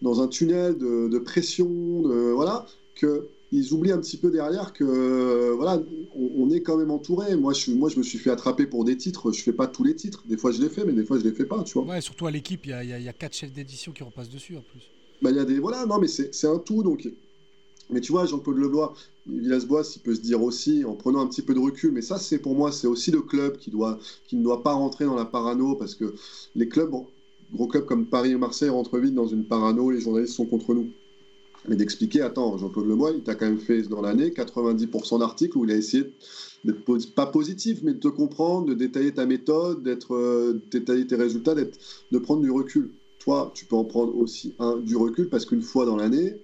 dans un tunnel de, de pression, de, voilà, que ils oublient un petit peu derrière que, euh, voilà, on, on est quand même entouré. Moi, je, suis- moi, je me suis fait attraper pour des titres. Je fais pas tous les titres. Des fois, je les fais, mais des fois, je les fais pas. Tu vois. ouais, surtout à l'équipe, il y a, il y a- il y a quatre chefs d'édition qui repassent dessus en plus. Bah, il y a des, voilà, non, mais c'est un tout. Donc, mais tu vois, Jean-Claude Leblois, Villas-Boas, il peut se dire aussi, en prenant un petit peu de recul, mais ça, c'est pour moi, c'est aussi le club qui, doit, qui ne doit pas rentrer dans la parano, parce que les clubs, gros clubs comme Paris et Marseille rentrent vite dans une parano, les journalistes sont contre nous. Mais d'expliquer, attends, Jean-Claude Leblois, il t'a quand même fait dans l'année 90% d'articles où il a essayé d'être pas positif, mais de te comprendre, de détailler ta méthode, d'être, euh, détailler tes résultats, de prendre du recul. Toi, tu peux en prendre aussi un, du recul parce qu'une fois dans l'année,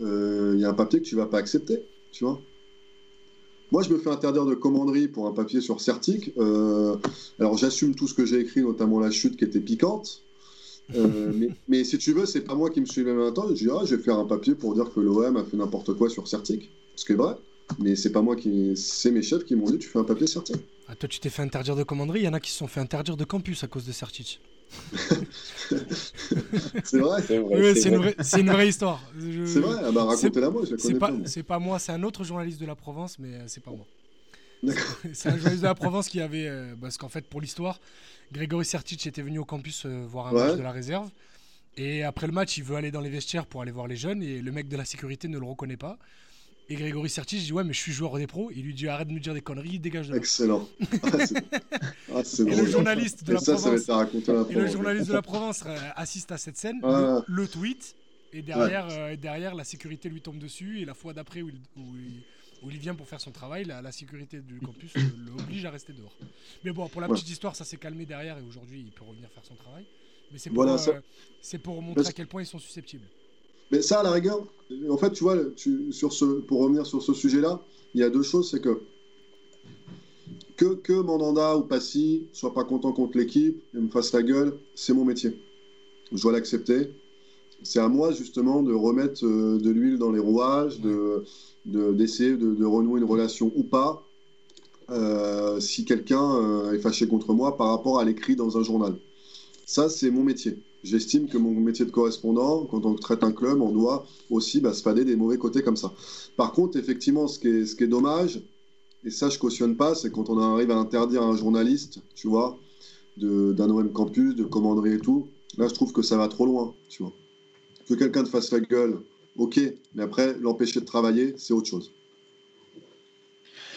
euh, il y a un papier que tu vas pas accepter. Moi, je me fais interdire de commanderie pour un papier sur Certic. Euh, alors, j'assume tout ce que j'ai écrit, notamment la chute qui était piquante. Euh, mais, mais si tu veux, c'est pas moi qui me suis un temps. Je dis, ah, je vais faire un papier pour dire que l'OM a fait n'importe quoi sur Certic. Ce qui est vrai. Mais c'est pas moi qui. C'est mes chefs qui m'ont dit, tu fais un papier Certic. Ah, toi, tu t'es fait interdire de commanderie, il y en a qui se sont fait interdire de campus à cause de Sertic. C'est vrai. C'est vrai. Oui, c'est une, vrai. vraie- c'est une vraie histoire. Je- C'est vrai. Ah bah, racontez-la moi, je la C'est connais pas, pas. moi. c'est pas moi, c'est un autre journaliste de la Provence, mais euh, c'est pas moi. D'accord. C'est un journaliste de la Provence qui avait. euh, parce qu'en fait, pour l'histoire, Grégory Sertic était venu au campus euh, voir un Ouais. match de la réserve. Et après le match, il veut aller dans les vestiaires pour aller voir les jeunes. Et le mec de la sécurité ne le reconnaît pas. Et Grégory Sertic dit Ouais, mais je suis joueur des pros. Il lui dit Arrête de me dire des conneries, dégage de là. Excellent. Ah, c'est ah, c'est Et le journaliste de Et la ça, Provence. la Et le journaliste de la Provence assiste à cette scène, Ah. le, le tweet, et derrière, euh, derrière, la sécurité lui tombe dessus. Et la fois d'après où il, où il- où il vient pour faire son travail, la, la sécurité du campus l'oblige à rester dehors. Mais bon, pour la petite histoire, ça s'est calmé derrière et aujourd'hui, il peut revenir faire son travail. Mais c'est pour, Voilà, euh, ça- pour montrer Parce- à quel point ils sont susceptibles. Mais ça, à la rigueur, en fait, tu vois, tu- sur ce, pour revenir sur ce sujet-là, il y a deux choses, c'est que que, que Mandanda ou Passy soit pas content contre l'équipe et me fasse la gueule, c'est mon métier. Je dois l'accepter. C'est à moi, justement, de remettre euh, de l'huile dans les rouages, de, de- d'essayer de, renouer une relation ou pas. euh, si quelqu'un euh, est fâché contre moi par rapport à l'écrit dans un journal. Ça, c'est mon métier. J'estime que mon métier de correspondant, quand on traite un club, on doit aussi bah, se fader des mauvais côtés comme ça. Par contre, effectivement, ce qui est, ce qui est dommage, et ça je cautionne pas, c'est quand on arrive à interdire un journaliste, tu vois, d'un OM campus, de commanderie et tout, là je trouve que ça va trop loin, tu vois. Que quelqu'un te fasse la gueule, ok, mais après, l'empêcher de travailler, c'est autre chose.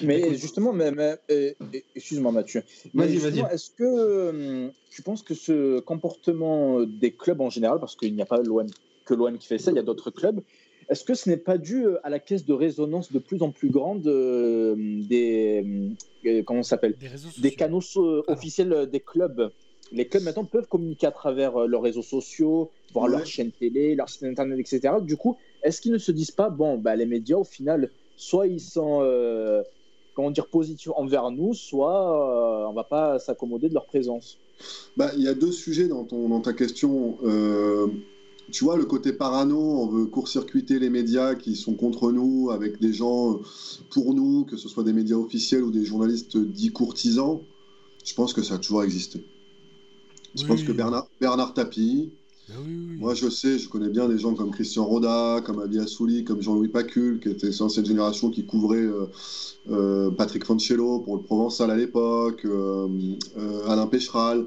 Mais justement, mais, mais, euh, euh, excuse-moi Mathieu, Vas-y, est-ce que euh, tu penses que ce comportement des clubs en général, parce qu'il n'y a pas l'OM que l'OM qui fait ça, il y a d'autres clubs, est-ce que ce n'est pas dû euh, à la caisse de résonance de plus en plus grande euh, des euh, comment ça s'appelle? Des canaux so- Ah. officiels des clubs Les clubs maintenant peuvent communiquer à travers euh, leurs réseaux sociaux, voir Ouais. leur chaîne télé, leur site internet, etc. Du coup, est-ce qu'ils ne se disent pas bon, bah, les médias au final, soit ils sont euh, comment dire positifs envers nous, soit euh, on va pas s'accommoder de leur présence. Bah, il y a deux sujets dans, ton, dans ta question. Euh, tu vois, le côté parano, on veut court-circuiter les médias qui sont contre nous, avec des gens pour nous, que ce soit des médias officiels ou des journalistes dits courtisans. Je pense que ça a toujours existé. Je Oui. pense que Bernard, Bernard Tapie, oui, oui. moi je sais, je connais bien des gens comme Christian Roda, comme Abi Assouli, comme Jean-Louis Pacul, qui était cette génération qui couvrait euh, euh, Patrick Fancello pour le Provençal à l'époque, euh, Alain Pécheral,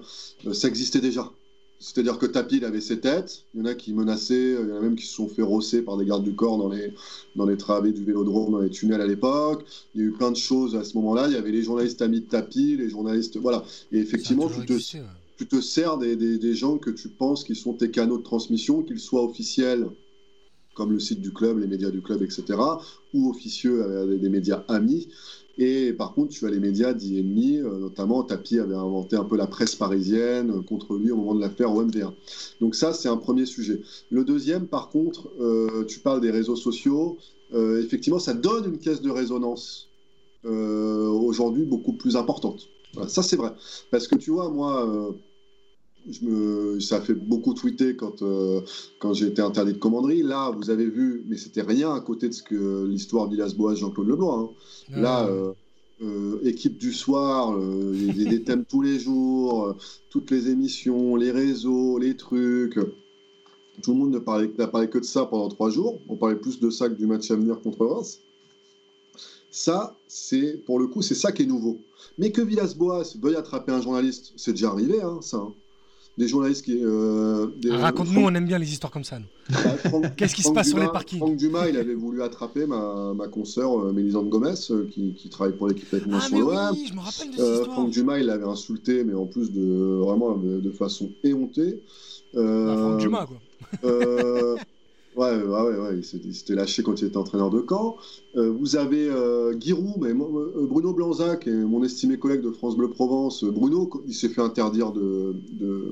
ça existait déjà. C'est-à-dire que Tapi, il avait ses têtes, il y en a qui menaçaient, il y en a même qui se sont fait rosser par des gardes du corps dans les, dans les travées du vélodrome, dans les tunnels à l'époque. Il y a eu plein de choses à ce moment-là. Il y avait les journalistes amis de Tapi, les journalistes. Voilà. Et effectivement, tu te, ouais. Tu te sers des, gens que tu penses qui sont tes canaux de transmission, qu'ils soient officiels, comme le site du club, les médias du club, etc., ou officieux des médias amis. Et par contre, tu as les médias dits ennemis, euh, notamment Tapi avait inventé un peu la presse parisienne euh, contre lui au moment de l'affaire OMV1. Donc ça, c'est un premier sujet. Le deuxième, par contre, euh, tu parles des réseaux sociaux. Effectivement, ça donne une caisse de résonance aujourd'hui beaucoup plus importante. Ça, c'est vrai. Parce que tu vois, moi, je me, ça a fait beaucoup tweeter quand, euh, quand j'ai été interdit de commanderie. Là, vous avez vu, mais c'était rien à côté de ce que l'histoire d'Ilas-Boas, Jean-Claude Leblanc. hein. Là, euh, euh, équipe du soir, il y a des, thèmes tous les jours, toutes les émissions, les réseaux, les trucs. Tout le monde n'a parlé que de ça pendant trois jours. On parlait plus de ça que du match à venir contre Reims. Ça, c'est pour le coup, c'est ça qui est nouveau. Mais que Villas-Boas veuille attraper un journaliste, c'est déjà arrivé, hein, ça. hein. Des journalistes qui. euh, Ah, Raconte-nous, on aime bien les histoires comme ça. bah, Qu'est-ce qui se passe sur les parkings Franck Dumas, il avait voulu attraper ma, ma consoeur euh, Mélisande Gomez, euh, qui, qui travaille pour l'équipe avec moi Ah, sur mais oui, je me rappelle de cette Euh. Franck Dumas, il l'avait insulté, mais en plus de vraiment de, de façon éhontée. Euh, Ah, Franck Dumas, quoi. ouais, ouais, ouais, ouais, il s'était- il s'était lâché quand il était entraîneur de camp. Euh, vous avez euh, Giroud, mais euh, Bruno Blanzac, et mon estimé collègue de France Bleu Provence. Euh, Bruno, il s'est fait interdire de, de,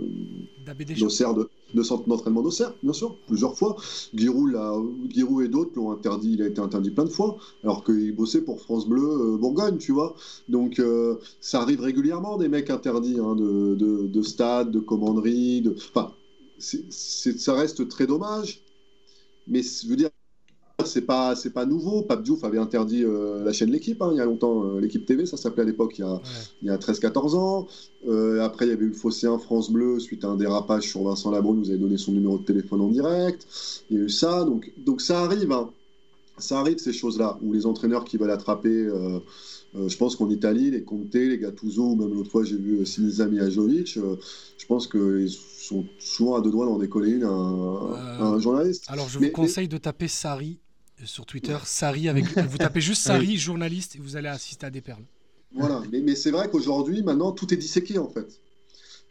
d'Auxerre, de, de centre d'entraînement d'Auxerre, bien sûr, plusieurs fois. Giroud, l'a- Giroud et d'autres l'ont interdit, il a été interdit plein de fois, alors qu'il bossait pour France Bleu euh, Bourgogne, tu vois. Donc euh, ça arrive régulièrement des mecs interdits hein, de, de, de stade, de commanderie, de... Enfin, c'est- c'est- ça reste très dommage, mais je veux dire, c'est pas c'est pas nouveau. Pape Diouf avait interdit euh, la chaîne L'équipe hein, il y a longtemps, euh, l'équipe TV, ça s'appelait à l'époque, il y a, Ouais. il y a 13-14 ans. Euh, après, il y avait eu le Phocéen France Bleu suite à un dérapage sur Vincent Labrune. Vous avez donné son numéro de téléphone en direct. Il y a eu ça. Donc, donc ça arrive. hein. Ça arrive, ces choses-là, où les entraîneurs qui veulent attraper. euh, euh, je pense qu'en Italie, les Conte, les Gattuso, ou même l'autre fois, j'ai vu euh, Sinisa Mihajovic. euh, je pense qu'ils sont souvent à deux doigts d'en décoller une à, un- à un journaliste. Alors, je Mais- vous conseille de taper Sari sur Twitter. Sari avec. Vous tapez juste Sari, journaliste, et vous allez assister à des perles. Voilà, mais, mais c'est vrai qu'aujourd'hui, maintenant, tout est disséqué en fait.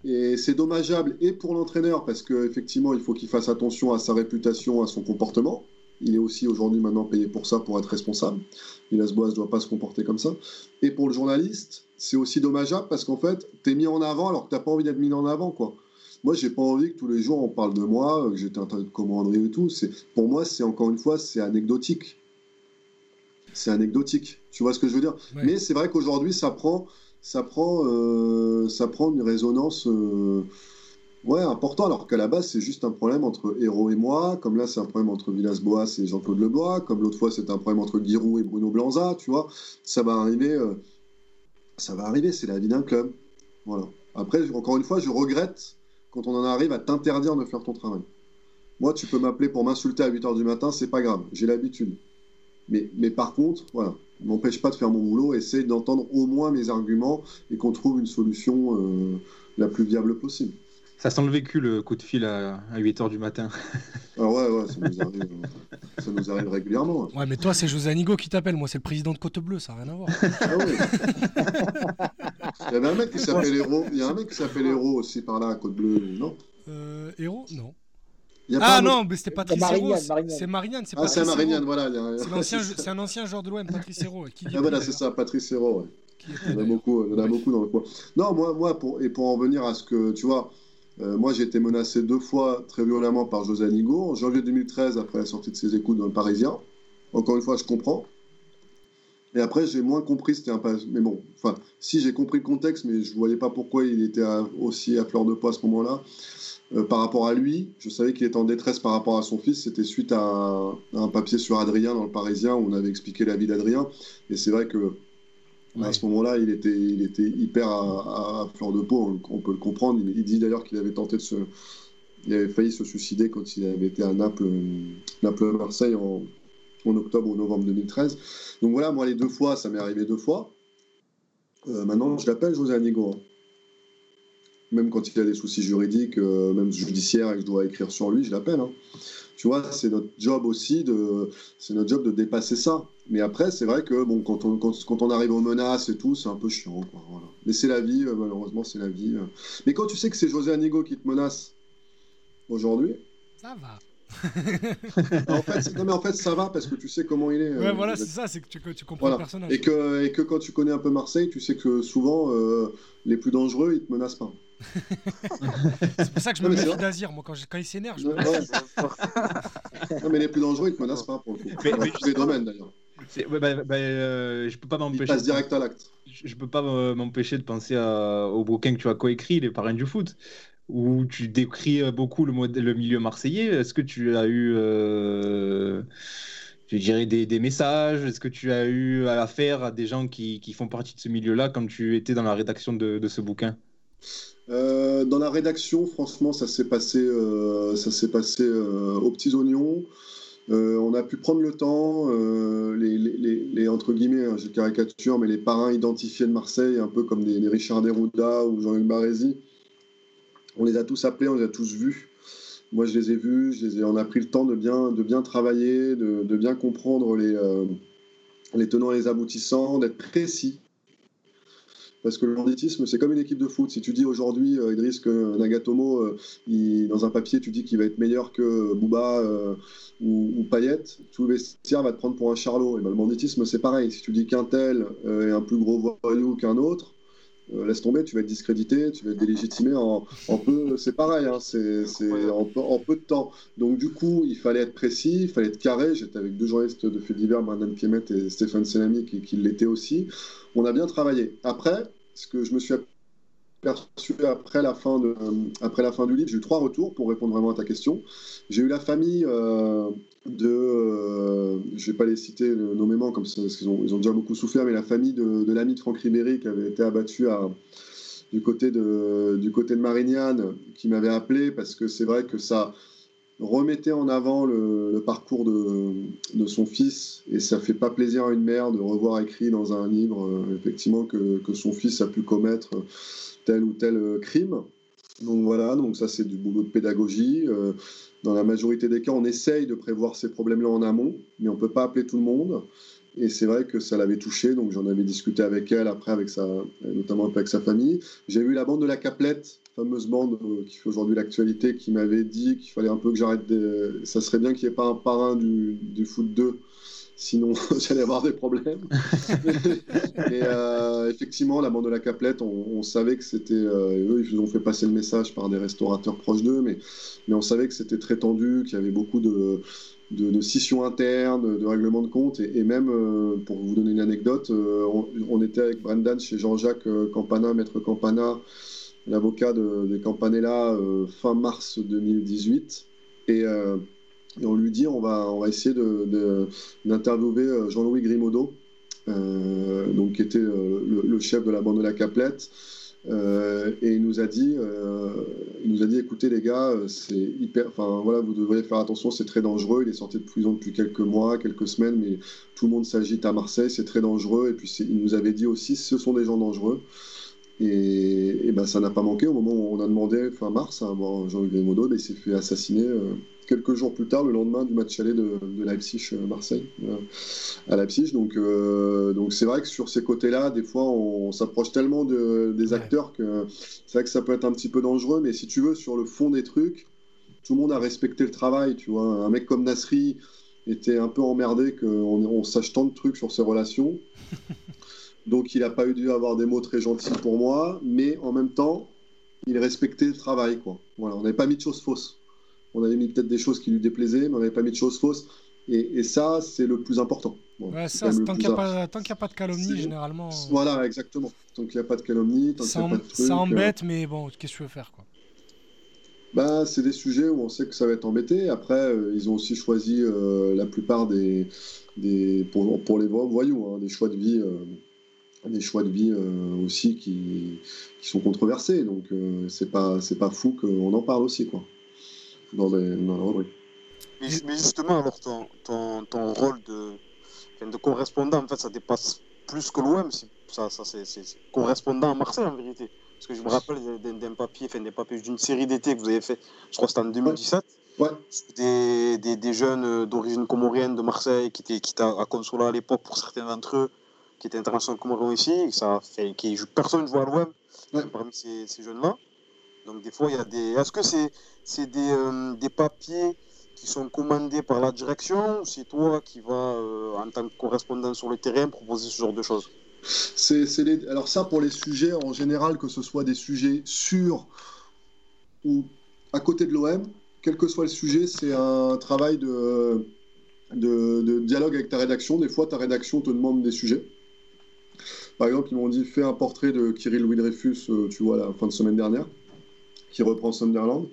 Et c'est dommageable et pour l'entraîneur parce qu'effectivement, il faut qu'il fasse attention à sa réputation, à son comportement. Il est aussi aujourd'hui maintenant payé pour ça, pour être responsable. Villas-Boas ne doit pas se comporter comme ça. Et pour le journaliste, c'est aussi dommageable parce qu'en fait, tu es mis en avant alors que tu n'as pas envie d'être mis en avant. quoi. Moi, j'ai pas envie que tous les jours on parle de moi, que j'étais un tas de commanderie et tout. C'est, pour moi, c'est encore une fois, c'est anecdotique. C'est anecdotique. Tu vois ce que je veux dire? Ouais. Mais c'est vrai qu'aujourd'hui, ça prend, ça prend, euh, ça prend une résonance euh, ouais, importante, alors qu'à la base, c'est juste un problème entre Héros et moi. Comme là, c'est un problème entre Villas-Boas et Jean-Claude Lebois. Comme l'autre fois, c'était un problème entre Giroud et Bruno Blanza. Tu vois, ça va arriver. euh, ça va arriver, c'est la vie d'un club. Voilà. Après, encore une fois, je regrette quand on en arrive à t'interdire de faire ton travail. Moi, tu peux m'appeler pour m'insulter à 8h du matin, c'est pas grave, j'ai l'habitude. Mais, mais par contre, voilà, m'empêche pas de faire mon boulot, essaye d'entendre au moins mes arguments et qu'on trouve une solution euh, la plus viable possible. Ça sent le vécu, le coup de fil à, 8h du matin. Ah ouais, ouais, ça nous arrive, euh, ça nous arrive régulièrement. hein. Ouais, mais toi, c'est José Anigo qui t'appelle. Moi, c'est le président de Côte Bleue, ça n'a rien à voir. Ah ouais. Il y avait un mec qui s'appelle Héros. Il y a un mec qui s'appelle Héros aussi par là à Côte Bleue, non? Euh, Héros Non. Il a Ah non, mais c'était Patrice. Marignane. C'est Marignane, c'est Ah, c'est Marignane, voilà. il a- C'est un ancien joueur de l'OM, Patrice dit Ah voilà, c'est ça, Patrice Héros, ouais. Il y en a beaucoup, il y en a Ouais. beaucoup dans le coin. Non, moi, moi pour, et pour en venir à ce que, tu vois, euh, moi j'ai été menacé deux fois très violemment par José Anigo, en janvier 2013, après la sortie de ses écoutes dans le Parisien. Encore une fois, je comprends. Et après, j'ai moins compris, c'était un. Mais bon, enfin, si j'ai compris le contexte, mais je ne voyais pas pourquoi il était aussi à fleur de peau à ce moment-là. Euh, par rapport à lui, je savais qu'il était en détresse par rapport à son fils. C'était suite à un papier sur Adrien dans le Parisien où on avait expliqué la vie d'Adrien. Et c'est vrai que à ce moment-là, il était, il était hyper à, à fleur de peau, on, on peut le comprendre. Il, il dit d'ailleurs qu'il avait tenté de se. Il avait failli se suicider quand il avait été à Naples, euh, Naples-Marseille en, en octobre ou novembre 2013. Donc voilà, moi les deux fois, ça m'est arrivé deux fois. Euh, maintenant, je l'appelle José Anigo. hein. Même quand il a des soucis juridiques, euh, même judiciaires, et que je dois écrire sur lui, je l'appelle. hein. Tu vois, c'est notre job aussi de, c'est notre job de dépasser ça. Mais après, c'est vrai que bon, quand on, quand, quand on arrive aux menaces et tout, c'est un peu chiant. Quoi, voilà. Mais c'est la vie, euh, malheureusement, c'est la vie. euh. Mais quand tu sais que c'est José Anigo qui te menace aujourd'hui, Ça va. en fait, c'est- non, mais en fait, ça va parce que tu sais comment il est. euh, Ouais, voilà, c'est ça, c'est que tu, tu comprends Voilà. le personnage. Et que, et que quand tu connais un peu Marseille, tu sais que souvent, euh, les plus dangereux, ils te menacent pas. C'est pour ça que je Non, me méfie d'Azir. Moi, quand, je- quand il s'énerve, je me non, mais les plus dangereux, ils te menacent pas pour le coup. Mais- Dans mais tous les domaines d'ailleurs. C'est- ouais, bah, bah, euh, je peux pas m'empêcher. passent de- direct à l'acte. je je peux pas euh, m'empêcher de penser à- au bouquin que tu as coécrit, Les parrains du foot, où tu décris euh, beaucoup le, milieu marseillais. Est-ce que tu as eu, euh, je dirais, des, des messages? Est-ce que tu as eu affaire à des gens qui, qui font partie de ce milieu-là quand tu étais dans la rédaction de, de ce bouquin? Euh, dans la rédaction, franchement, ça s'est passé, euh, ça s'est passé euh, aux petits oignons. On a pu prendre le temps, les, entre guillemets, hein, je caricature, mais les parrains identifiés de Marseille, un peu comme des, Richard Derouda ou Jean-Luc Barézy, on les a tous appelés, on les a tous vus. Moi, je les ai vus, je les ai- on a pris le temps de bien, de bien travailler, de, de bien comprendre les, les tenants et les aboutissants, d'être précis. Parce que le banditisme, c'est comme une équipe de foot. Si tu dis aujourd'hui, euh, Idriss, que Nagatomo, euh, dans un papier, tu dis qu'il va être meilleur que Bouba euh, ou, ou Payet, tout le vestiaire va te prendre pour un charlot. Et ben, le banditisme, c'est pareil. Si tu dis qu'un tel euh, est un plus gros voyou qu'un autre, euh, laisse tomber, tu vas être discrédité, tu vas être délégitimé en, peu. C'est pareil, hein, c'est en, peu- de temps. Donc, du coup, il fallait être précis, il fallait être carré. J'étais avec deux journalistes de faits divers, Brendan Piemet et Stéphane Selami, qui l'étaient aussi. On a bien travaillé. Après, ce que je me suis aperçu après la fin, de, après la fin du livre, j'ai eu trois retours pour répondre vraiment à ta question. J'ai eu la famille euh, de, euh, je vais pas les citer nommément comme parce qu'ils ont, ils ont déjà beaucoup souffert, mais la famille de, l'ami de Franck Ribéry qui avait été abattu du, côté de, du côté de Marignane, qui m'avait appelé parce que c'est vrai que ça remettait en avant le, parcours de, de son fils et ça fait pas plaisir à une mère de revoir écrit dans un livre euh, effectivement que, que son fils a pu commettre tel ou tel euh, crime. Donc voilà, donc ça c'est du boulot de pédagogie. Euh, dans la majorité des cas, on essaye de prévoir ces problèmes-là en amont, mais on ne peut pas appeler tout le monde. Et c'est vrai que ça l'avait touché, donc j'en avais discuté avec elle, après, avec sa, notamment un peu avec sa famille. J'ai vu la bande de la Caplette, fameuse bande euh, qui fait aujourd'hui l'actualité, qui m'avait dit qu'il fallait un peu que j'arrête. Ça serait bien qu'il n'y ait pas un parrain du, du foot 2, sinon j'allais avoir des problèmes. Et euh, effectivement, la bande de la Caplette, on, on savait que c'était. euh, eux, ils nous ont fait passer le message par des restaurateurs proches d'eux, mais, mais on savait que c'était très tendu, qu'il y avait beaucoup de, de, de scissions internes, de règlements de compte. Et, même, euh, pour vous donner une anecdote, euh, on, était avec Brendan chez Jean-Jacques euh, Campana, maître Campana, l'avocat de, des Campanella, fin mars 2018. Et. on lui dit on va, on va essayer de- de- d'interviewer euh, Jean-Louis Grimaudot, euh, donc qui était le, le chef de la bande de la Caplette. Euh, et il nous a dit, euh, nous a dit, écoutez les gars, euh, c'est hyper, enfin voilà, vous devriez faire attention, c'est très dangereux. Il est sorti de prison depuis quelques mois, quelques semaines, mais tout le monde s'agite à Marseille, c'est très dangereux. Et puis il nous avait dit aussi, ce sont des gens dangereux. Et, et ben ça n'a pas manqué au moment où on a demandé, fin mars, à voir Jean-Luc Grimaudot, ben, il s'est fait assassiner euh, quelques jours plus tard, le lendemain du match aller de, de Leipzig-Marseille, à Leipzig. Donc euh, donc c'est vrai que sur ces côtés-là, des fois, on, s'approche tellement de, des acteurs que c'est vrai que ça peut être un petit peu dangereux, mais si tu veux, sur le fond des trucs, tout le monde a respecté le travail, tu vois. Un mec comme Nasri était un peu emmerdé qu'on on sache tant de trucs sur ses relations. Donc il n'a pas eu dû avoir des mots très gentils pour moi, mais en même temps, il respectait le travail, quoi. Voilà, on n'avait pas mis de choses fausses. On avait mis peut-être des choses qui lui déplaisaient, mais on n'avait pas mis de choses fausses. Et, et ça, c'est le plus important. Bon, Ouais, ça, tant qu'il n'y a, pas- a de calomnie, généralement, Voilà, exactement. Tant qu'il n'y a pas de calomnie, tant qu'il n'y a pas de truc. ça euh, embête, mais bon, qu'est-ce que tu veux faire quoi? Bah, c'est des sujets où on sait que ça va être embêté. Après, euh, ils ont aussi choisi euh, la plupart des, des pour, pour les vo- voyous, hein, des choix de vie, euh, des choix de vie euh, aussi qui, qui sont controversés. Donc, euh, c'est pas c'est pas fou qu'on en parle aussi, quoi. Dans, les, dans la rubrique. Mais, ju- mais justement, alors, ton, ton, ton rôle de, de correspondant, en fait, ça dépasse plus que l'OM. c'est- Ça, ça, c'est correspondant à Marseille, en vérité. Parce que je me rappelle d'un- papier, enfin, d'une série d'été que vous avez fait, je crois que c'était en 2017. Ouais. Des, des, des jeunes euh, d'origine comorienne de Marseille qui étaient, qui étaient à Consola à l'époque, pour certains d'entre eux, qui internationaux comoriens ici. Et ça fait, qui, personne ne joue à l'OM parmi ces, ces jeunes-là. Donc, des fois, il y a des. Est-ce que c'est c'est des, euh, des papiers qui sont commandés par la direction ou c'est toi qui vas, euh, en tant que correspondant sur le terrain, proposer ce genre de choses? C'est, c'est les... Alors ça, pour les sujets, en général, que ce soit des sujets sur ou à côté de l'OM, quel que soit le sujet, c'est un travail de, de, de dialogue avec ta rédaction. Des fois, ta rédaction te demande des sujets. Par exemple, ils m'ont dit fais un portrait de Kirill Louis Dreyfus, euh, tu vois, la fin de semaine dernière, qui reprend Sunderland.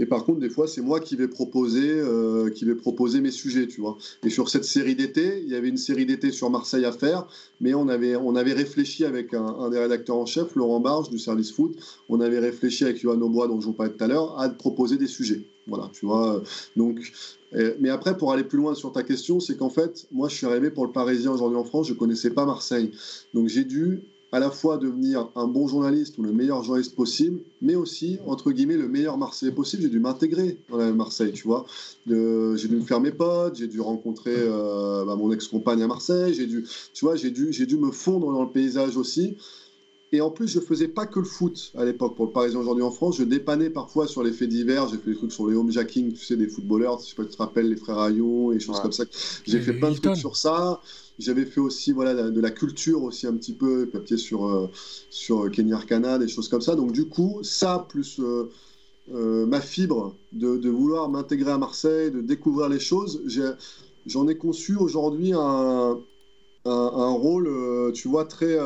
Et par contre, des fois, c'est moi qui vais proposer, euh, qui vais proposer mes sujets, tu vois. Et sur cette série d'été, il y avait une série d'été sur Marseille à faire, mais on avait, réfléchi avec un, un des rédacteurs en chef, Laurent Barge du service foot, on avait réfléchi avec Johan Aubois, dont je vous parlais tout à l'heure, à proposer des sujets. Voilà, tu vois. Donc, euh, mais après, pour aller plus loin sur ta question, c'est qu'en fait, moi, je suis arrivé pour le Parisien aujourd'hui en France, je connaissais pas Marseille. Donc, j'ai dû à la fois devenir un bon journaliste ou le meilleur journaliste possible, mais aussi, entre guillemets, le meilleur Marseillais possible. J'ai dû m'intégrer dans la Marseille, tu vois. J'ai dû me faire mes potes, j'ai dû rencontrer euh, bah, mon ex-compagne à Marseille, j'ai dû, tu vois, j'ai dû, j'ai dû me fondre dans le paysage aussi. Et en plus, je faisais pas que le foot à l'époque. Pour le Parisien aujourd'hui en France, je dépannais parfois sur les faits divers. J'ai fait des trucs sur les homejacking, tu sais, des footballeurs. Je sais pas si tu te rappelles, les frères Ayon et des choses Ouais. comme ça. J'ai fait plein de Hilton. trucs sur ça. J'avais fait aussi voilà, de la culture aussi un petit peu, papier sur, euh, sur Kenny Arcana, des choses comme ça. Donc du coup, ça, plus euh, euh, ma fibre de, de vouloir m'intégrer à Marseille, de découvrir les choses, j'en ai conçu aujourd'hui un, un, un rôle, euh, tu vois, très...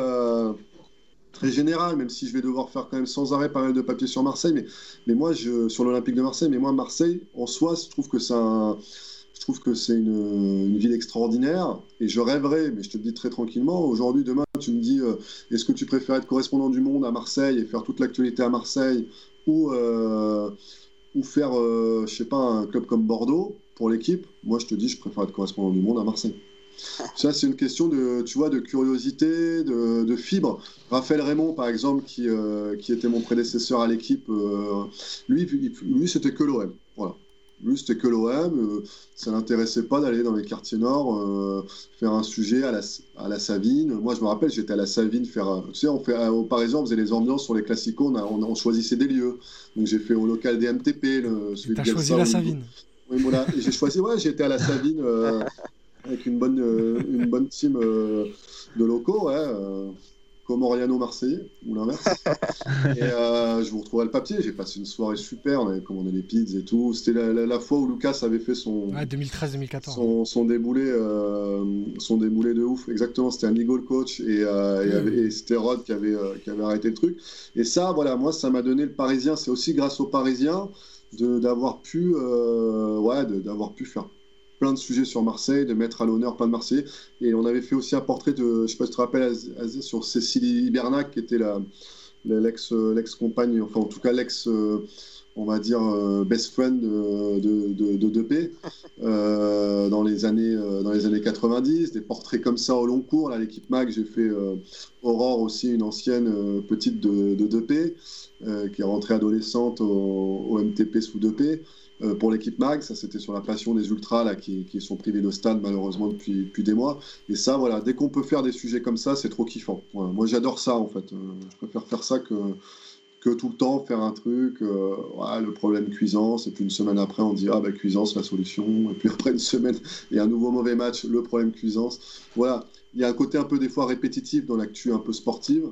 très général, même si je vais devoir faire quand même sans arrêt pas mal de papiers sur Marseille, mais, moi, je, sur l'Olympique de Marseille, mais moi, Marseille, en soi, je trouve que c'est je trouve que c'est une, ville extraordinaire et je rêverais, mais je te dis très tranquillement, aujourd'hui, demain, tu me dis, euh, est-ce que tu préfères être correspondant du monde à Marseille et faire toute l'actualité à Marseille ou, euh, ou faire, euh, je sais pas, un club comme Bordeaux pour l'équipe? Moi, je te dis, je préfère être correspondant du monde à Marseille. Ça, c'est une question de, tu vois, de curiosité, de, de fibre. Raphaël Raymond, par exemple, qui, euh, qui était mon prédécesseur à l'équipe, euh, lui, lui c'était que l'OM. Voilà. Lui, c'était que l'OM. euh, ça l'intéressait pas d'aller dans les quartiers nord euh, faire un sujet à la, à la Savine. Moi, je me rappelle, j'étais à la Savine faire. Tu sais, on fait, euh, au Parisien, on faisait les ambiances sur les classicos, on, a- on, on choisissait des lieux. Donc, j'ai fait au local des MTP, le, celui Bielsa, choisi la Savine. oui, voilà. J'ai choisi, ouais, j'étais à la Savine euh, avec une bonne, euh, une bonne team euh, de locaux, ouais, euh, Comoriano Marseillais, ou l'inverse. et je vous retrouverai le papier. J'ai passé une soirée super, on avait commandé des pizzas et tout. C'était la, la- la fois où Lucas avait fait son, Ouais, 2013-2014. son, son déboulé, son déboulé de ouf. Exactement, c'était un Eagle coach et, c'était Rod qui avait, qui avait arrêté le truc. Et ça, voilà, moi, ça m'a donné le Parisien. C'est aussi grâce aux Parisiens d'avoir pu, euh, ouais, d'avoir pu faire de sujets sur Marseille, de mettre à l'honneur plein de Marseillais. Et on avait fait aussi un portrait de, je sais pas si tu te rappelles, Az- Az- sur Cécilie Bernac, qui était la, la- l'ex, l'ex-compagne, enfin en tout cas l'ex, euh, on va dire, euh, best friend de, de, de, de Depay, euh, dans, les années, euh, dans les années 90. Des portraits comme ça au long cours. Là, l'équipe MAC, j'ai fait euh, Aurore aussi, une ancienne euh, petite de, de Depay, euh, qui est rentrée adolescente au, au MTP sous Depay. Euh, pour l'équipe MAG, ça c'était sur la passion des ultras là, qui, sont privés de stade malheureusement depuis, des mois. Et ça, voilà, dès qu'on peut faire des sujets comme ça, c'est trop kiffant. Moi j'adore ça en fait. Euh, je préfère faire ça que, que tout le temps faire un truc, euh, le problème cuisance, et puis une semaine après on dit ah bah cuisance la solution, et puis après une semaine et un nouveau mauvais match, le problème cuisance. Voilà, il y a un côté un peu des fois répétitif dans l'actu un peu sportive,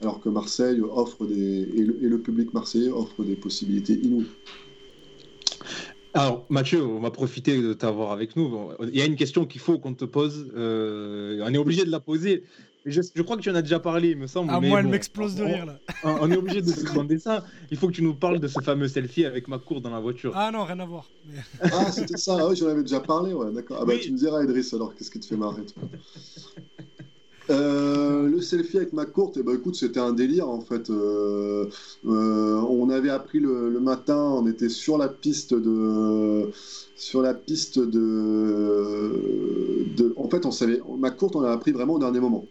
alors que Marseille offre des et le public marseillais offre des possibilités inouïes. Alors, Mathieu, on va profiter de t'avoir avec nous. Il y a une question qu'il faut qu'on te pose. euh, on est obligé de la poser. Je, je crois que tu en as déjà parlé, il me semble. Ah, mais moi, elle m'explose de rire là. On, on est obligé de te demander ça. Il faut que tu nous parles de ce fameux selfie avec McCourt dans la voiture. Ah non, rien à voir. Mais- Ah, c'était ça, ah oui, j'en avais déjà parlé, ouais, d'accord. Ah bah Oui. tu me diras, Idriss, alors qu'est-ce qui te fait marrer toi? Euh, le selfie avec ma courte, eh ben, écoute, c'était un délire en fait. Euh, euh, on avait appris le, matin, on était sur la piste de, sur la piste de, en fait, on savait, ma courte, on l'a appris vraiment au dernier moment.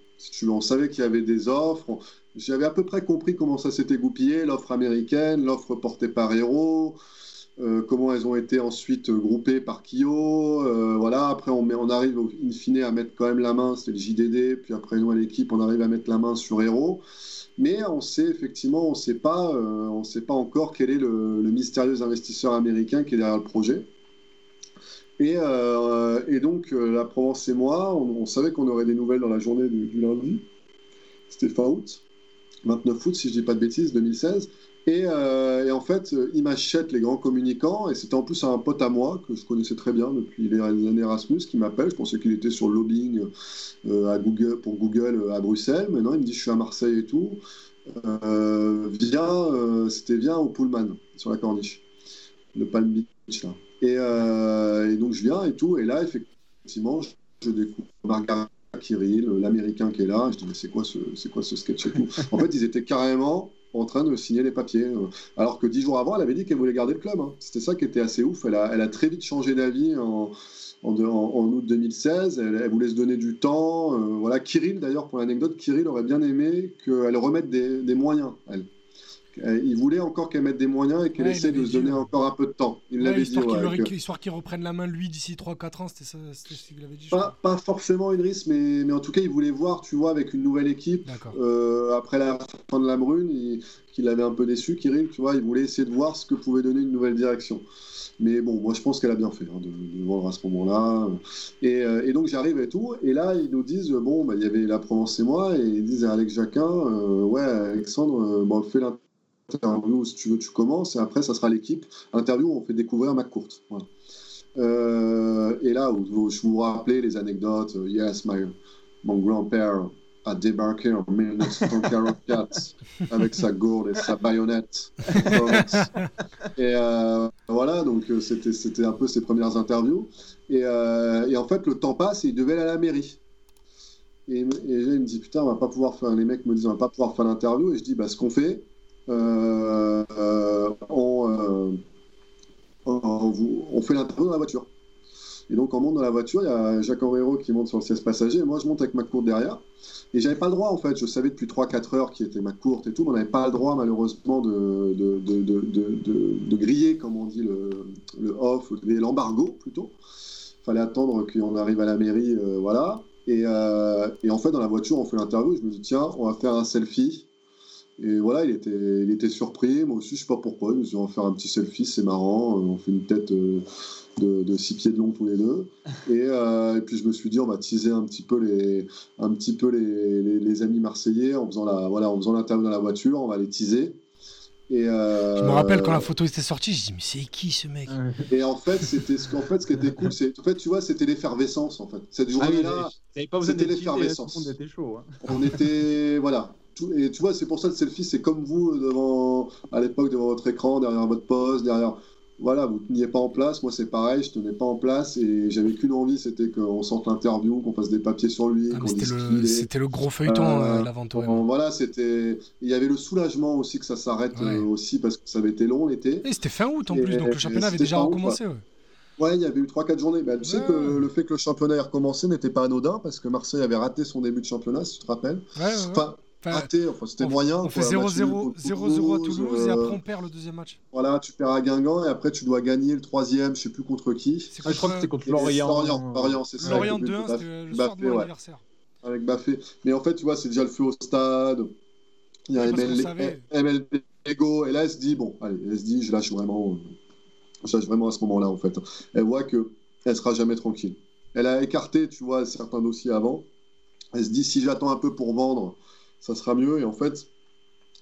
On savait qu'il y avait des offres. J'avais à peu près compris comment ça s'était goupillé, l'offre américaine, l'offre portée par Hero. Euh, comment elles ont été ensuite euh, groupées par Kyo. euh, voilà, après on, met, on arrive in fine à mettre quand même la main, c'est le JDD, puis après nous à l'équipe, on arrive à mettre la main sur Hero. Mais on sait effectivement, on sait pas, on sait pas encore quel est le, mystérieux investisseur américain qui est derrière le projet. Et, donc la Provence et moi, on, on savait qu'on aurait des nouvelles dans la journée du, du lundi. C'était fin août, 29 août si je dis pas de bêtises, 2016. Et, euh, et en fait, il m'achète les grands communicants, et c'était en plus un pote à moi, que je connaissais très bien depuis les années Erasmus, qui m'appelle. Je pensais qu'il était sur le lobbying euh, à Google, pour Google euh, à Bruxelles. Maintenant, il me dit Je suis à Marseille et tout. Viens, c'était viens au Pullman, sur la corniche, le Palm Beach. Là. Et, et donc, je viens et tout. Et là, effectivement, je, je découvre Margaret Kirill, l'américain qui est là. Je dis Mais c'est quoi, ce, c'est quoi ce sketch et tout? En fait, ils étaient carrément en train de signer les papiers. euh, Alors que dix jours avant, elle avait dit qu'elle voulait garder le club. hein. C'était ça qui était assez ouf. Elle a, très vite changé d'avis en, août 2016. Elle, voulait se donner du temps. euh, voilà, Kirill, d'ailleurs, pour l'anecdote, Kirill aurait bien aimé qu'elle remette des, moyens. Euh, Il voulait encore qu'elle mette des moyens et qu'elle Ouais, essaie de se donner encore un peu de temps. Il Ouais, l'avait dit. histoire qu'il ouais, le que- réc- histoire qu'il reprenne la main lui d'ici 3-4 ans, c'était ça, ce qu'il avait dit. pas, pas forcément Idriss, mais, mais en tout cas, il voulait voir, tu vois, avec une nouvelle équipe, euh, après la fin de la brune, il- qu'il avait un peu déçu, Kirill, tu vois, il voulait essayer de voir ce que pouvait donner une nouvelle direction. Mais bon, moi je pense qu'elle a bien fait hein, de, de vendre à ce moment-là. Et, euh, et donc j'arrive et tout, et là ils nous disent, bon, bah, il y avait la Provence et moi, et ils disent à Alex Jacquin, euh, ouais, Alexandre, bon, fais l'interview si tu veux, tu commences, et après ça sera l'équipe. Interview, on fait découvrir McCourt. Voilà. Euh, et là, vous- je vous rappelez les anecdotes. Yes, my, mon grand-père a débarqué en 1944 avec sa gourde et sa baïonnette. et euh, voilà, donc euh, c'était c'était un peu ses premières interviews. Et, euh, et en fait, le temps passe et il devait aller à la mairie. Et, et là, il me dit Putain, on va pas pouvoir faire. Les mecs me disent On va pas pouvoir faire l'interview. Et je dis Bah, ce qu'on fait, on. euh, on, vous- on fait l'interview dans la voiture. Et donc, on monte dans la voiture, il y a Jacques Henriero qui monte sur le siège passager, et moi, je monte avec ma courte derrière. Et j'avais pas le droit, en fait. Je savais depuis 3-4 heures qui était ma courte et tout, mais on n'avait pas le droit, malheureusement, de, griller, comme on dit, le, le off, l'embargo, plutôt. Il fallait attendre qu'on arrive à la mairie, euh, voilà. Et, euh, et en fait, dans la voiture, on fait l'interview, je me dis, tiens, on va faire un selfie. Et voilà, il était, il était surpris. Moi aussi, je sais pas pourquoi. Je me suis dit, on va faire un petit selfie, c'est marrant. Euh, On fait une tête euh, de, de six pieds de long tous les deux. Et, euh, et puis, je me suis dit, on va teaser un petit peu les, un petit peu les, les, les amis marseillais en faisant la, voilà, en faisant l'interview dans la voiture. On va les teaser. Et, euh, Je me rappelle quand la photo était sortie, je dis mais c'est qui ce mec? Et en fait, c'était ce qu'en fait, ce qui était cool, c'est, en fait, tu vois, c'était l'effervescence, en fait. Cette Ah oui, journée-là, besoin c'était hein, l'effervescence. Monde était chaud. hein. on était voilà Tout- et tu vois c'est pour ça le selfie c'est comme vous devant à l'époque devant votre écran derrière votre poste derrière voilà, vous teniez pas en place. Moi, c'est pareil, je tenais pas en place et j'avais qu'une envie, c'était qu'on sorte l'interview, qu'on fasse des papiers sur lui, Ah, C'était le, c'était gros feuilleton, Euh, euh, la vente OM. Bon, Voilà, c'était. Il y avait le soulagement aussi que ça s'arrête Ouais. euh, aussi parce que ça avait été long l'été. Et c'était fin août en Et- plus, donc le championnat avait déjà août, recommencé. ouais. Ouais, il y avait eu 3-4 journées. Bah, tu sais que le fait que le championnat ait recommencé n'était pas anodin parce que Marseille avait raté son début de championnat, si tu te rappelles. Ouais, ouais, Enfin, raté, enfin, c'était on, moyen. on fait quoi, match 0-0 nul contre 0-0 à Toulouse et euh, après on perd le deuxième match. Voilà, tu perds à Guingamp et après tu dois gagner le troisième, je sais plus contre qui. C'est Ah, je crois que c'était contre Et- Lorient. Lorient, Lorient, c'est ça. Lorient avec le 2-1, but de c'était le Baffé, soir de mon ouais, anniversaire. avec Baffé. Mais en fait, tu vois, c'est déjà le feu au stade. Il y a ML. MLB Ego et là elle se dit bon, allez, elle se dit je lâche vraiment, euh, je lâche vraiment à ce moment-là en fait. Elle voit que elle sera jamais tranquille. Elle a écarté, tu vois, certains dossiers avant. Elle se dit si j'attends un peu pour vendre, ça sera mieux. Et en fait,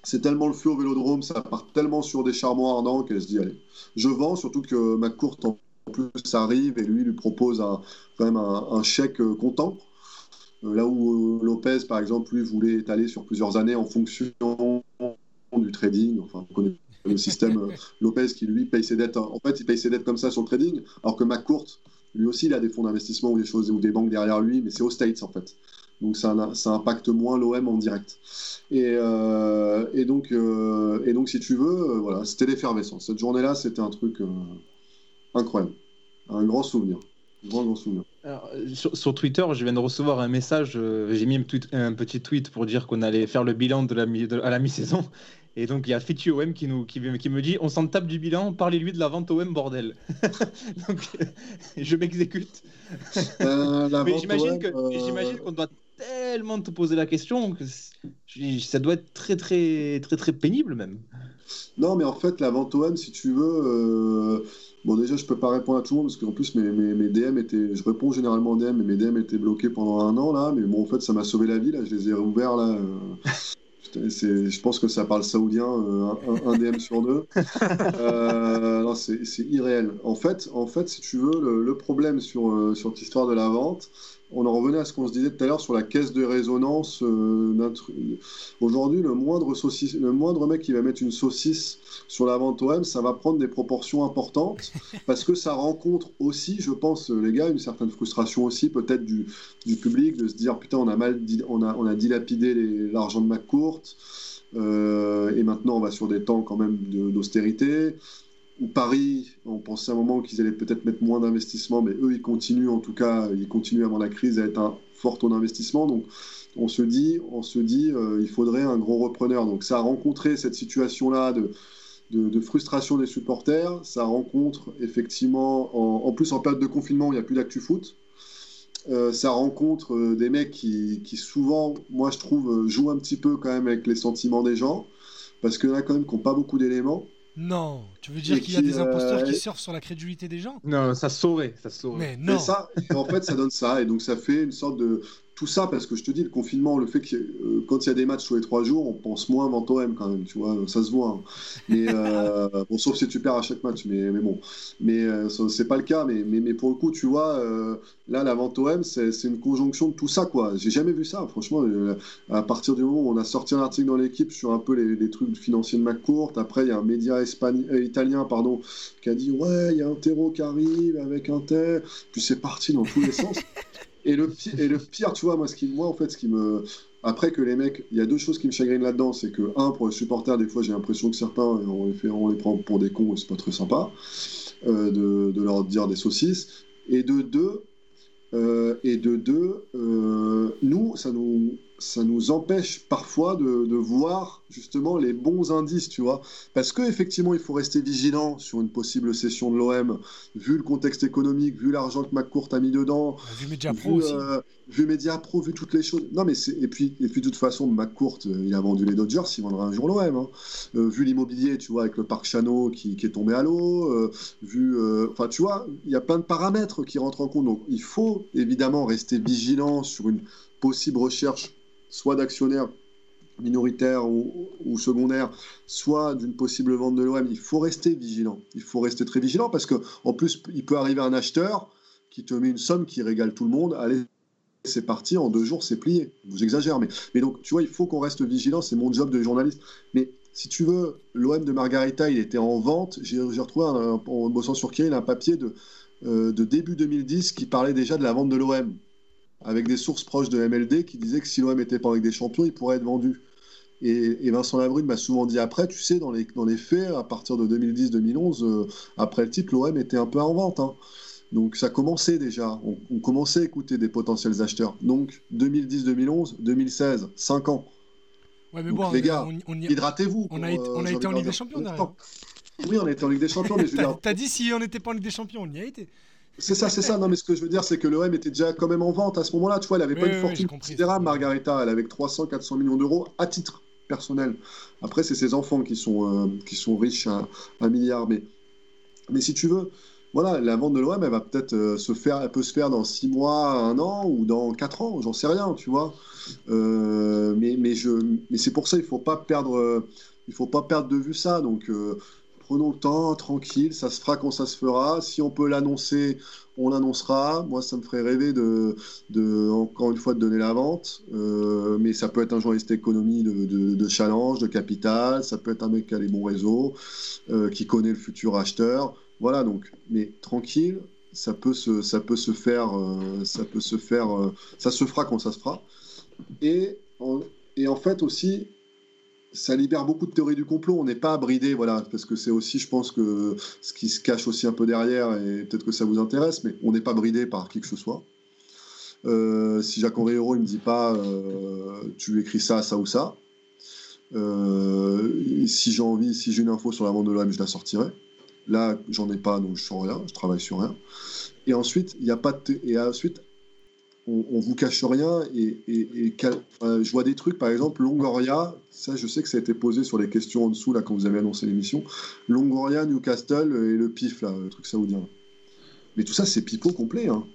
c'est tellement le feu au Vélodrome, ça part tellement sur des charbons ardents qu'elle se dit allez, je vends. Surtout que ma courte en plus arrive et lui lui propose un, quand même un, un chèque euh, comptant. Euh, Là où euh, Lopez, par exemple, lui voulait étaler sur plusieurs années en fonction du trading. Enfin, on connaît le système euh, Lopez qui lui paye ses dettes. En fait, il paye ses dettes comme ça sur le trading, alors que McCourt, lui aussi, il a des fonds d'investissement ou des choses ou des banques derrière lui, mais c'est aux States en fait. Donc ça, ça impacte moins l'OM en direct. Et, euh, et, donc, euh, et donc, si tu veux, euh, voilà, c'était l'effervescence. Cette journée-là, c'était un truc incroyable. Un grand souvenir. Grand, grand souvenir. Alors, sur, sur Twitter, je viens de recevoir un message. J'ai mis un, tweet- un petit tweet pour dire qu'on allait faire le bilan de la mi- de- à la mi-saison. Et donc, il y a Fitu OM qui, nous, qui, qui me dit On s'en tape du bilan, parlez-lui de la vente OM, bordel. donc, je m'exécute. Euh, Mais euh, j'imagine qu'on doit tellement te poser la question que ça doit être très, très, très, très pénible, même. Non, mais en fait, la vente OM, si tu veux. euh, Bon, déjà, je peux pas répondre à tout le monde parce qu'en plus, mes, mes, DM étaient. Je réponds généralement en DM, mais mes DM étaient bloqués pendant un an, là. Mais bon, en fait, ça m'a sauvé la vie, là. Je les ai réouverts, là. euh, Je pense que ça parle saoudien, euh, un, DM sur deux. C'est irréel. En fait, en fait, si tu veux, le, problème sur, euh, sur cette histoire de la vente, on en revenait à ce qu'on se disait tout à l'heure sur la caisse de résonance. euh. Aujourd'hui, le moindre, saucisse, le moindre mec qui va mettre une saucisse sur la vente OM, ça va prendre des proportions importantes parce que ça rencontre aussi, je pense, euh, les gars, une certaine frustration aussi, peut-être du, du public, de se dire putain, on a mal, on a, on a dilapidé l'argent de McCourt euh, et maintenant on va sur des temps quand même de- d'austérité. Ou Paris, on pensait à un moment qu'ils allaient peut-être mettre moins d'investissement, mais eux, ils continuent, en tout cas, ils continuent avant la crise à être un fort taux d'investissement. Donc, on se dit, on se dit, euh, il faudrait un gros repreneur. Donc, ça a rencontré cette situation-là de, de, frustration des supporters. Ça rencontre effectivement, en, plus en période de confinement, où il n'y a plus d'actu foot. Euh, ça rencontre euh, des mecs qui, qui souvent, moi je trouve, jouent un petit peu quand même avec les sentiments des gens, parce qu'il y en a quand même qui n'ont pas beaucoup d'éléments. Non, tu veux dire qu'il y a qui, des imposteurs euh, qui surfent sur la crédulité des gens? Non, ça saurait, ça saurait. Mais Mais non. ça, en fait, ça donne ça. Et donc, ça fait une sorte de. Tout ça, parce que je te dis, le confinement, le fait que euh, quand il y a des matchs tous les trois jours, on pense moins vente OM quand même, tu vois, ça se voit. hein. Mais, euh, bon, sauf si tu perds à chaque match, mais, mais bon. Mais euh, c'est pas le cas. Mais, mais, mais pour le coup, tu vois, là, la vente OM, c'est une conjonction de tout ça, quoi. J'ai jamais vu ça, franchement. à partir du moment où on a sorti un article dans l'équipe sur un peu les, les trucs financiers de McCourt, après, il y a un média italien, pardon, qui a dit Ouais, il y a un terreau qui arrive avec un tel. Puis c'est parti dans tous les sens. Et le, pire, et le pire, tu vois, moi, en fait, ce qui me. Après que les mecs, il y a deux choses qui me chagrinent là-dedans, c'est que, un, pour les supporters, des fois, j'ai l'impression que certains, on les, fait, on les prend pour des cons et c'est pas très sympa euh, de, leur dire des saucisses. Et de deux, euh, et de deux, euh, nous, ça nous, ça nous empêche parfois de, de voir justement les bons indices, tu vois. Parce qu'effectivement, il faut rester vigilant sur une possible session de l'OM, vu le contexte économique, vu l'argent que McCourt a mis dedans, Vu Media Pro vu, aussi. euh, vu Media Pro, vu toutes les choses. Non, mais c'est et puis et puis de toute façon, McCourt, euh, il a vendu les Dodgers, il vendra un jour l'OM. hein. Euh, vu l'immobilier, tu vois, avec le parc Chano qui, qui est tombé à l'eau, euh, vu, enfin, tu vois, il y a plein de paramètres qui rentrent en compte. Donc, il faut évidemment rester vigilant sur une possible recherche, soit d'actionnaires minoritaires ou, secondaires, soit d'une possible vente de l'OM. Il faut rester vigilant. Il faut rester très vigilant parce que en plus, il peut arriver un acheteur qui te met une somme qui régale tout le monde. Allez, c'est parti, en deux jours, c'est plié. Vous exagère, mais, mais donc, tu vois, il faut qu'on reste vigilant, c'est mon job de journaliste. Mais si tu veux, l'OM de Margarita, il était en vente. J'ai retrouvé, un, en bossant sur Kiel, un papier de, euh, de début 2010 qui parlait déjà de la vente de l'OM, avec des sources proches de MLD qui disaient que si l'OM était pas avec des champions, il pourrait être vendu. Et, Vincent Labrune m'a souvent dit après, tu sais, dans les, dans les faits, à partir de 2010-2011, euh, après le titre, l'OM était un peu en vente. Hein. Donc ça commençait déjà, on, commençait à écouter des potentiels acheteurs. Donc 2010-2011, 2016, 5 ans. Ouais, mais bon, les gars, hydratez-vous. On, a, été, on a été en Ligue des Champions derrière. Oui, on a été en Ligue des Champions, mais je T'as dit si on n'était pas en Ligue des Champions, on y a été. C'est ça, c'est ça. Non, mais ce que je veux dire, c'est que l'OM était déjà quand même en vente à ce moment-là. Tu vois, elle avait pas une fortune considérable, Margarita. Elle avait 300-400 millions d'euros à titre personnel. Après, c'est ses enfants qui sont, euh, qui sont riches à un milliard. Mais, mais si tu veux, voilà, la vente de l'OM, elle va peut-être euh, se faire, elle peut se faire dans 6 mois, 1 an ou dans 4 ans, j'en sais rien, tu vois. Euh, mais, mais, je, mais c'est pour ça, il faut pas perdre, il faut pas perdre de vue ça. Donc, prenons le temps, tranquille, ça se fera quand ça se fera. Si on peut l'annoncer, on l'annoncera. Moi, ça me ferait rêver de, de, encore une fois, de donner la vente. mais ça peut être un journaliste économie de, de, de, challenge, de capital. Ça peut être un mec qui a les bons réseaux, qui connaît le futur acheteur. Voilà, donc, mais tranquille, ça peut se, ça peut se faire, euh, ça peut se faire, euh, ça se fera quand ça se fera. Et et en fait aussi, ça libère beaucoup de théories du complot. On n'est pas bridé, voilà, parce que c'est aussi, je pense que ce qui se cache aussi un peu derrière, et peut-être que ça vous intéresse, mais on n'est pas bridé par qui que ce soit. Euh, si Jacques Henri Hérault ne me dit pas, tu écris ça, ça ou ça. si j'ai envie, si j'ai une info sur la vente de l'OM, je la sortirai. Là, j'en ai pas, donc je sens rien, je travaille sur rien. Et ensuite, il n'y a pas de et ensuite, on, on, vous cache rien et, et, euh, je vois des trucs, par exemple, Longoria, ça, je sais que ça a été posé sur les questions en dessous là quand vous avez annoncé l'émission. Longoria, Newcastle et le PIF là, le truc saoudien. Mais tout ça, c'est pipeau complet. Hein.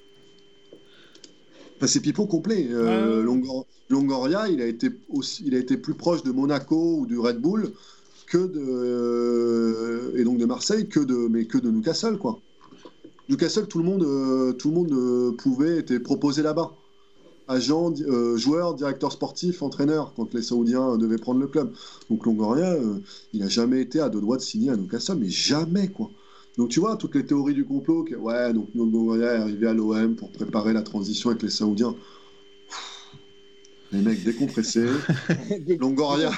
Enfin, c'est pipeau complet. Euh, Longoria, il a été aussi, il a été plus proche de Monaco ou du Red Bull que de et donc de Marseille que de mais que de Newcastle quoi. Newcastle tout le monde euh, tout le monde euh, pouvait était proposé là-bas. Agent, joueur, directeur sportif, entraîneur quand les Saoudiens devaient prendre le club. Donc Longoria, il n'a jamais été à deux doigts de signer à Newcastle, mais jamais quoi. Donc tu vois toutes les théories du complot, que, ouais donc Longoria est arrivé à l'OM pour préparer la transition avec les Saoudiens. Les mecs décompressés. Longoria.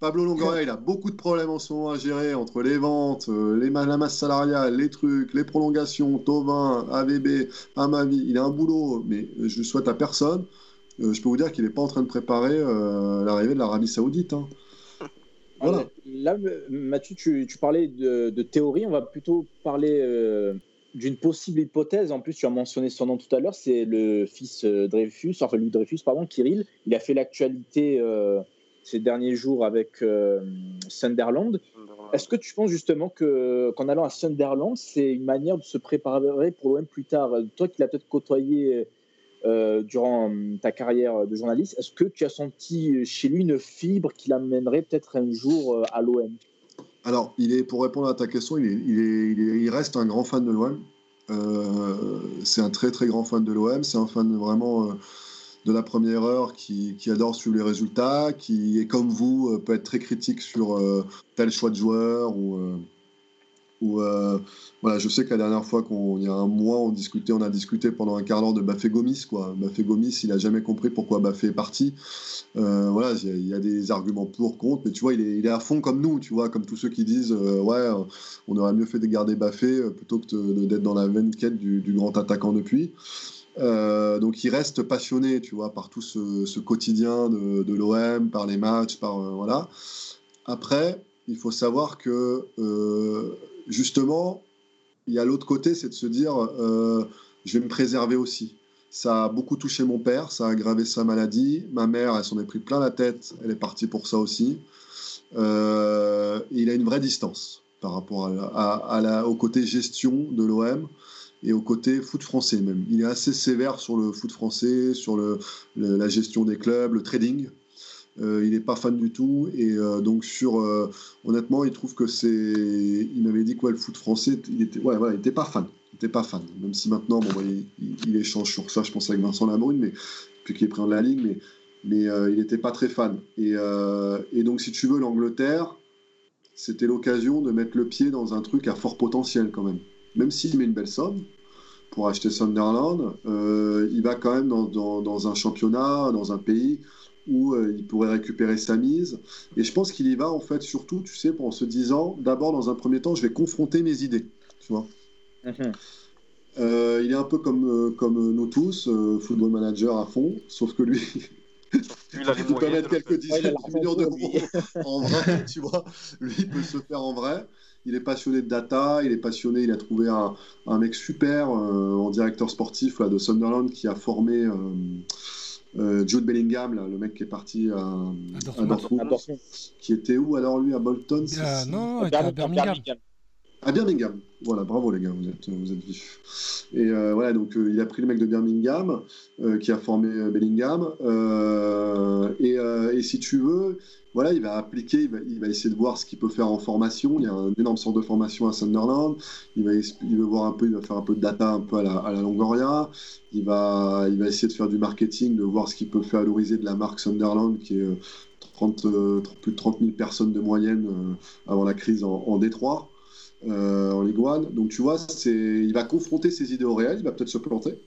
Pablo Longoria, il a beaucoup de problèmes en ce moment à gérer entre les ventes, euh, les, la masse salariale, les trucs, les prolongations, Tovin, AVB, Amavi. Il a un boulot, mais je souhaite à personne. Euh, je peux vous dire qu'il n'est pas en train de préparer euh, l'arrivée de l'Arabie Saoudite. Hein. Voilà. Là, Mathieu, tu, parlais de, théorie. On va plutôt parler d'une possible hypothèse. En plus, tu as mentionné son nom tout à l'heure. C'est le fils Dreyfus, enfin lui Dreyfus, pardon, Kirill. Il a fait l'actualité ces derniers jours avec euh, Sunderland. Est-ce que tu penses justement que qu'en allant à Sunderland, c'est une manière de se préparer pour l'OM plus tard? Toi qui l'as peut-être côtoyé euh, durant ta carrière de journaliste, est-ce que tu as senti chez lui une fibre qui l'amènerait peut-être un jour euh, à l'OM Alors, il est, pour répondre à ta question, il, est, il, il, reste un grand fan de l'OM. c'est un très très grand fan de l'OM. C'est un fan vraiment de la première heure qui, adore suivre les résultats, qui est comme vous, euh, peut être très critique sur euh, tel choix de joueur ou. Euh, voilà, je sais que la dernière fois, il y a un mois, on discutait, on a discuté pendant un quart d'heure de Bafé Gomis. Quoi. Bafé Gomis, il a jamais compris pourquoi Bafé est parti. voilà, il y, a des arguments pour, contre, mais tu vois, il est, à fond comme nous, tu vois, comme tous ceux qui disent, ouais, on aurait mieux fait de garder Bafé plutôt que d'être dans la veine quête du grand attaquant depuis. Euh, donc il reste passionné, tu vois, par tout ce, quotidien de, l'OM, par les matchs, par euh, voilà. Après, il faut savoir que euh, justement, il y a l'autre côté, c'est de se dire, je vais me préserver aussi. Ça a beaucoup touché mon père, ça a aggravé sa maladie. Ma mère, elle s'en est pris plein la tête, elle est partie pour ça aussi. il a une vraie distance par rapport à, au côté gestion de l'OM et au côté foot français même. Il est assez sévère sur le foot français, sur le, la gestion des clubs, le trading. Euh, il n'est pas fan du tout et euh, donc sur euh, honnêtement il trouve que c'est il m'avait dit quoi le foot français il était ouais voilà il était pas fan il était pas fan même si maintenant bon il, échange sur ça je pense avec Vincent Labrune mais puis est pris en la ligne mais il n'était pas très fan et donc si tu veux l'Angleterre c'était l'occasion de mettre le pied dans un truc à fort potentiel quand même. Même s'il met une belle somme pour acheter Sunderland, euh, il va quand même dans, dans- dans un championnat, dans un pays où euh, il pourrait récupérer sa mise. Et je pense qu'il y va en fait surtout, tu sais, en se disant, d'abord dans un premier temps, je vais confronter mes idées. Tu vois Mhm. Euh, il est un peu comme, euh, comme nous tous, euh, football manager à fond, sauf que lui, il peut mettre quelques dizaines de millions d'euros en vrai, tu vois. Lui, il peut se faire en vrai. Il est passionné de data, il est passionné, il a trouvé un, un mec super euh, en directeur sportif là, de Sunderland qui a formé euh, euh, Jude Bellingham, là, le mec qui est parti à, à Dortmund. Dortmund, À Dortmund. qui était où alors lui à Bolton Euh, c'est- non, non, il était à Birmingham, Birmingham. À Birmingham. Voilà, bravo les gars, vous êtes, vous êtes vifs. Et euh, voilà, donc euh, il a pris le mec de Birmingham euh, qui a formé euh, Bellingham. Euh, et, euh, si tu veux, voilà, il va appliquer, il va, essayer de voir ce qu'il peut faire en formation. Il y a un énorme centre de formation à Sunderland. Il va, il va voir un peu, il va faire un peu de data un peu à la, Longoria. Il va, il va essayer de faire du marketing, de voir ce qu'il peut faire valoriser de la marque Sunderland qui est euh, 30, euh, plus de 30 000 personnes de moyenne euh, avant la crise en, en Détroit euh, en Ligue 1. Donc tu vois, c'est, il va confronter ses idées au réel, il va peut-être se planter.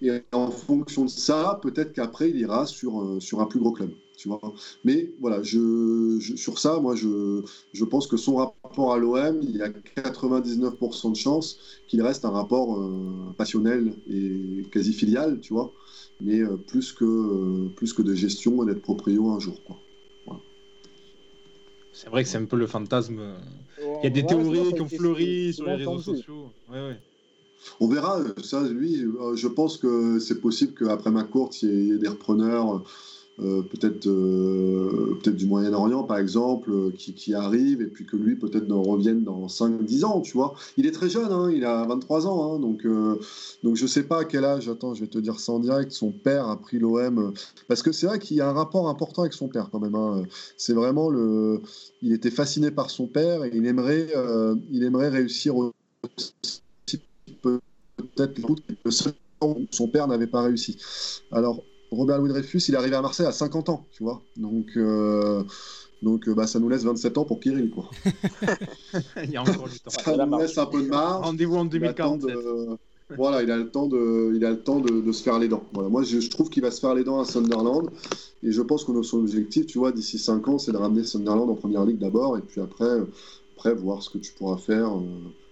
Et en fonction de ça, peut-être qu'après, il ira sur, euh, sur un plus gros club. Tu vois. Mais voilà, je, sur ça, moi, je, je pense que son rapport à l'OM, il y a 99% de chances qu'il reste un rapport euh, passionnel et quasi filial, tu vois, mais plus, que, plus que de gestion et d'être proprio un jour. Quoi. C'est vrai que c'est un peu le fantasme. Il y a des Ouais, théories qui ont fleuri sur les réseaux entendu. sociaux. Ouais, ouais. On verra, ça, lui, euh, je pense que c'est possible qu'après ma courte, il y ait des repreneurs, euh, peut-être euh, peut-être du Moyen-Orient, par exemple, euh, qui, qui arrivent, et puis que lui, peut-être, en revienne dans 5-10 ans, tu vois. Il est très jeune, hein, il a 23 ans, hein, donc, euh, donc je sais pas à quel âge, attends, je vais te dire ça en direct, son père a pris l'OM, parce que c'est vrai qu'il y a un rapport important avec son père, quand même. hein. C'est vraiment le... Il était fasciné par son père, et il aimerait, il aimerait réussir peut-être que son père n'avait pas réussi. Alors, Robert Louis Dreyfus, il est arrivé à Marseille à 50 ans, tu vois. Donc, euh, donc euh, bah, ça nous laisse 27 ans pour Kirill, quoi. Il y a encore du temps. Ça nous laisse un peu de marge. Rendez-vous en Il a le temps 2047. de- Voilà, il a le temps de, il a le temps de, de se faire les dents. Voilà, moi, je, je trouve qu'il va se faire les dents à Sunderland, et je pense que notre objectif, tu vois, d'ici 5 ans, c'est de ramener Sunderland en première ligue d'abord, et puis après, après voir ce que tu pourras faire euh,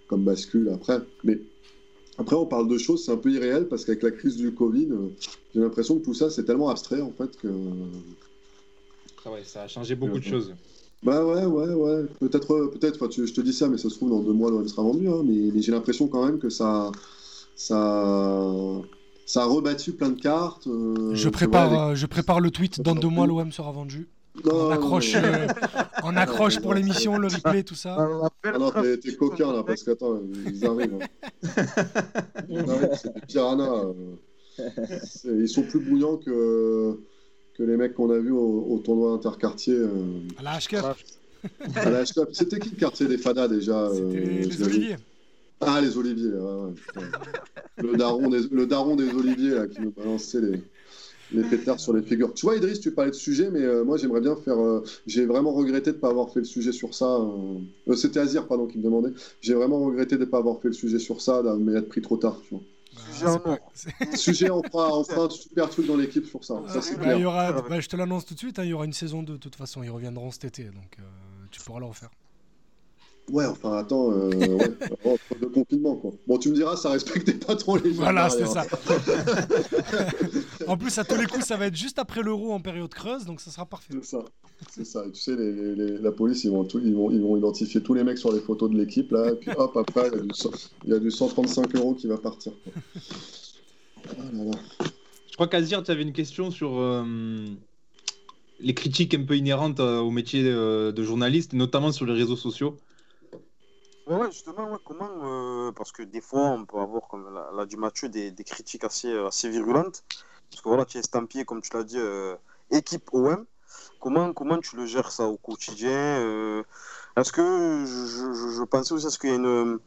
comme bascule après. Mais après, on parle de choses, c'est un peu irréel parce qu'avec la crise du Covid, euh, j'ai l'impression que tout ça, c'est tellement abstrait en fait que. Ah ouais, ça a changé beaucoup de choses. Bah ouais, ouais, ouais. Peut-être, euh, peut-être. Je te dis ça, mais ça se trouve dans deux mois, l'OM sera vendu. hein, mais mais j'ai l'impression quand même que ça, ça, ça a rebattu plein de cartes. euh, Je prépare, voilà, euh, je prépare le tweet. Dans deux mois, l'OM sera vendu. On accroche, euh, on accroche pour l'émission, le replay, tout ça. Ah non, t'es, t'es coquin là, parce qu'attends, ils arrivent. hein. Ils arrivent, c'est des piranhas. euh. C'est- Ils sont plus bouillants que, que les mecs qu'on a vus au, au tournoi interquartier. euh, À la H-Cup, à la. C'était qui le quartier des Fadas déjà c'était euh, les, je les. Oliviers. Ah, les Oliviers. ouais, ouais, putain. le, daron des, le daron des Oliviers là, qui nous balançait les, les pétards sur les figures. Tu vois, Idriss, tu parlais de sujet, mais euh, moi j'aimerais bien faire. euh, J'ai vraiment regretté de ne pas avoir fait le sujet sur ça. euh. C'était Azir, pardon, qui me demandait. J'ai vraiment regretté de ne pas avoir fait le sujet sur ça, mais être pris trop tard. Tu vois. Sujet pas- on fera, on fera un super truc dans l'équipe sur ça. Bah, il y aura, bah, je te l'annonce tout de suite, hein, il y aura une saison 2 de toute façon, ils reviendront cet été, donc tu pourras le refaire. Ouais, enfin, attends, euh, ouais, entre deux confinements, quoi. Bon, tu me diras, ça respectait pas trop les gens. Voilà, c'est derrière. ça. en plus, à tous les coups, ça va être juste après l'euro en période creuse, donc ça sera parfait. C'est ça. C'est ça. Et tu sais, les, les- les- la police, ils vont, tout- ils, vont, ils vont identifier tous les mecs sur les photos de l'équipe, là, et puis hop, après, il y a du, cent- il y a du 135 euros qui va partir. quoi. Ah là là. Je crois qu'Azir, tu avais une question sur euh, les critiques un peu inhérentes euh, au métier euh, de journaliste, notamment sur les réseaux sociaux. Ouais, justement, ouais, comment euh, Parce que des fois, on peut avoir, comme l'a dit Mathieu, des, des critiques assez, euh, assez virulentes. Parce que voilà, tu es estampillé, comme tu l'as dit, euh, équipe OM. Comment, comment tu le gères ça au quotidien Est-ce que je, je- je pensais aussi, est-ce qu'il y a une.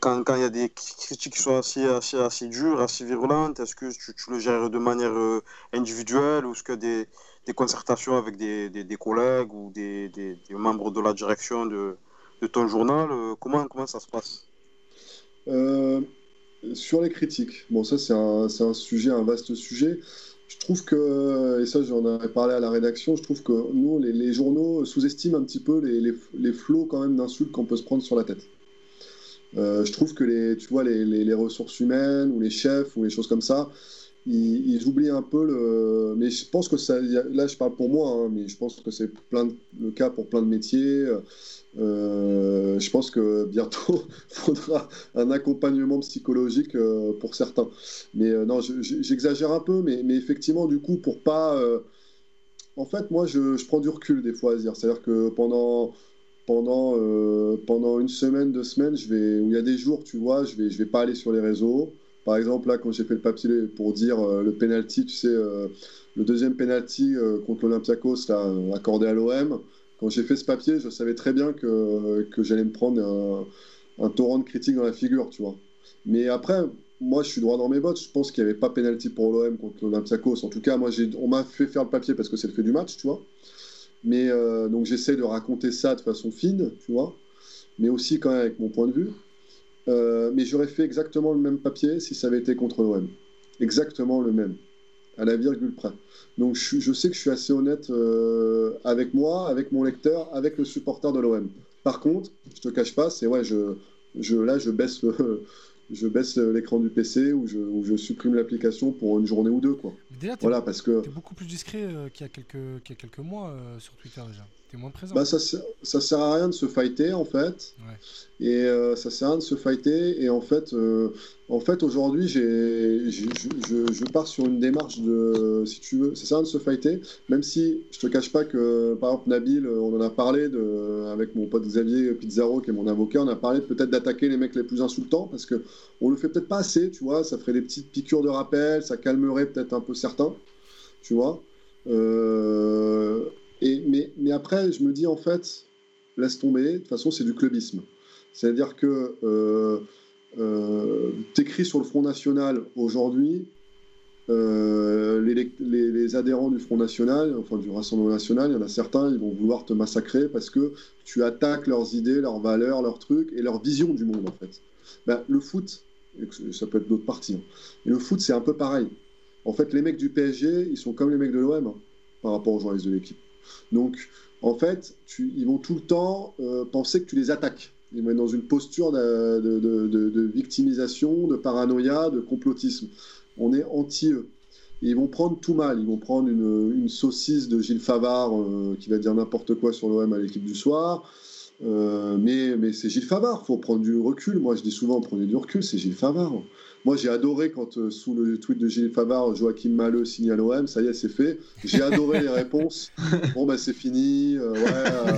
quand, quand il y a des critiques qui sont assez, assez, assez dures, assez virulentes, est-ce que tu, tu le gères de manière individuelle ou est-ce que des, des concertations avec des, des, des collègues ou des membres de la direction de, de ton journal euh, comment, comment ça se passe? Euh, sur les critiques, bon, ça c'est un, un sujet, un vaste sujet. Je trouve que, et ça j'en avais parlé à la rédaction, je trouve que nous, les, les journaux, sous-estiment un petit peu les, les, les flots quand même d'insultes qu'on peut se prendre sur la tête. Euh, je trouve que les, tu vois, les, les, les ressources humaines ou les chefs ou les choses comme ça, ils, oublient un peu le. Mais je pense que ça. Là, je parle pour moi, hein, mais je pense que c'est plein le cas pour plein de métiers. Euh, je pense que bientôt, il faudra un accompagnement psychologique euh, pour certains. Mais euh, non, je- je- j'exagère un peu, mais, mais effectivement, du coup, pour pas. En fait, moi, je, je prends du recul des fois à dire. C'est-à-dire que pendant pendant, pendant une semaine, deux semaines, je vais, où il y a des jours, tu vois, je vais, je vais pas aller sur les réseaux. Par exemple, là, quand j'ai fait le papier pour dire euh, le penalty, tu sais, euh, le deuxième penalty euh, contre l'Olympiakos, là, accordé à l'OM, quand j'ai fait ce papier, je savais très bien que, que j'allais me prendre un, torrent de critiques dans la figure, tu vois. Mais après, moi, je suis droit dans mes bottes. Je pense qu'il n'y avait pas penalty pour l'OM contre l'Olympiakos. En tout cas, moi, on m'a fait faire le papier parce que c'est le fait du match, tu vois. Mais donc j'essaie de raconter ça de façon fine, tu vois, mais aussi quand même avec mon point de vue. Euh, mais j'aurais fait exactement le même papier si ça avait été contre l'OM. Exactement le même, à la virgule près. Donc je, sais que je suis assez honnête euh, avec moi, avec mon lecteur, avec le supporter de l'OM. Par contre, je te cache pas, c'est ouais, je, je, là je baisse le, je baisse l'écran du PC ou je, ou je supprime l'application pour une journée ou deux, quoi. Mais déjà, Voilà, parce que t'es beaucoup plus discret euh, qu'il y, a quelques- qu'il y a quelques mois sur Twitter déjà. T'es moins présent. Bah, ça, ça sert à rien de se fighter en fait. Ouais. Et euh, ça sert à rien de se fighter. Et en fait, euh, en fait aujourd'hui, je, je- pars sur une démarche de, si tu veux, ça sert à rien de se fighter. Même si je te cache pas que, par exemple, Nabil, on en a parlé de, avec mon pote Xavier Pizarro, qui est mon avocat, on a parlé peut-être d'attaquer les mecs les plus insultants parce que on le fait peut-être pas assez, tu vois. Ça ferait des petites piqûres de rappel, ça calmerait peut-être un peu certains, tu vois. Euh, mais, après, je me dis en fait, laisse tomber. De toute façon, c'est du clubisme. C'est-à-dire que euh, euh, t'écris sur le Front National aujourd'hui, euh, les, adhérents du Front National, enfin du Rassemblement National, il y en a certains, ils vont vouloir te massacrer parce que tu attaques leurs idées, leurs valeurs, leurs trucs et leur vision du monde en fait. Ben, le foot, ça peut être d'autres parties, hein, le foot c'est un peu pareil. En fait, les mecs du PSG, ils sont comme les mecs de l'OM hein, par rapport aux journalistes de l'équipe. Donc, en fait, tu- ils vont tout le temps euh, penser que tu les attaques. Ils vont être dans une posture de, victimisation, de paranoïa, de complotisme. On est anti-eux. Ils vont prendre tout mal. Ils vont prendre une, saucisse de Gilles Favard euh, qui va dire n'importe quoi sur l'OM à l'équipe du soir. Euh, mais mais c'est Gilles Favard, faut prendre du recul. Moi, je dis souvent, prenez du recul, c'est Gilles Favard. Moi, j'ai adoré quand, euh, sous le tweet de Gilles Favard, Joachim Maleux signale l'OM, ça y est, c'est fait. J'ai adoré les réponses. Bon, bah, c'est fini, euh, ouais, euh,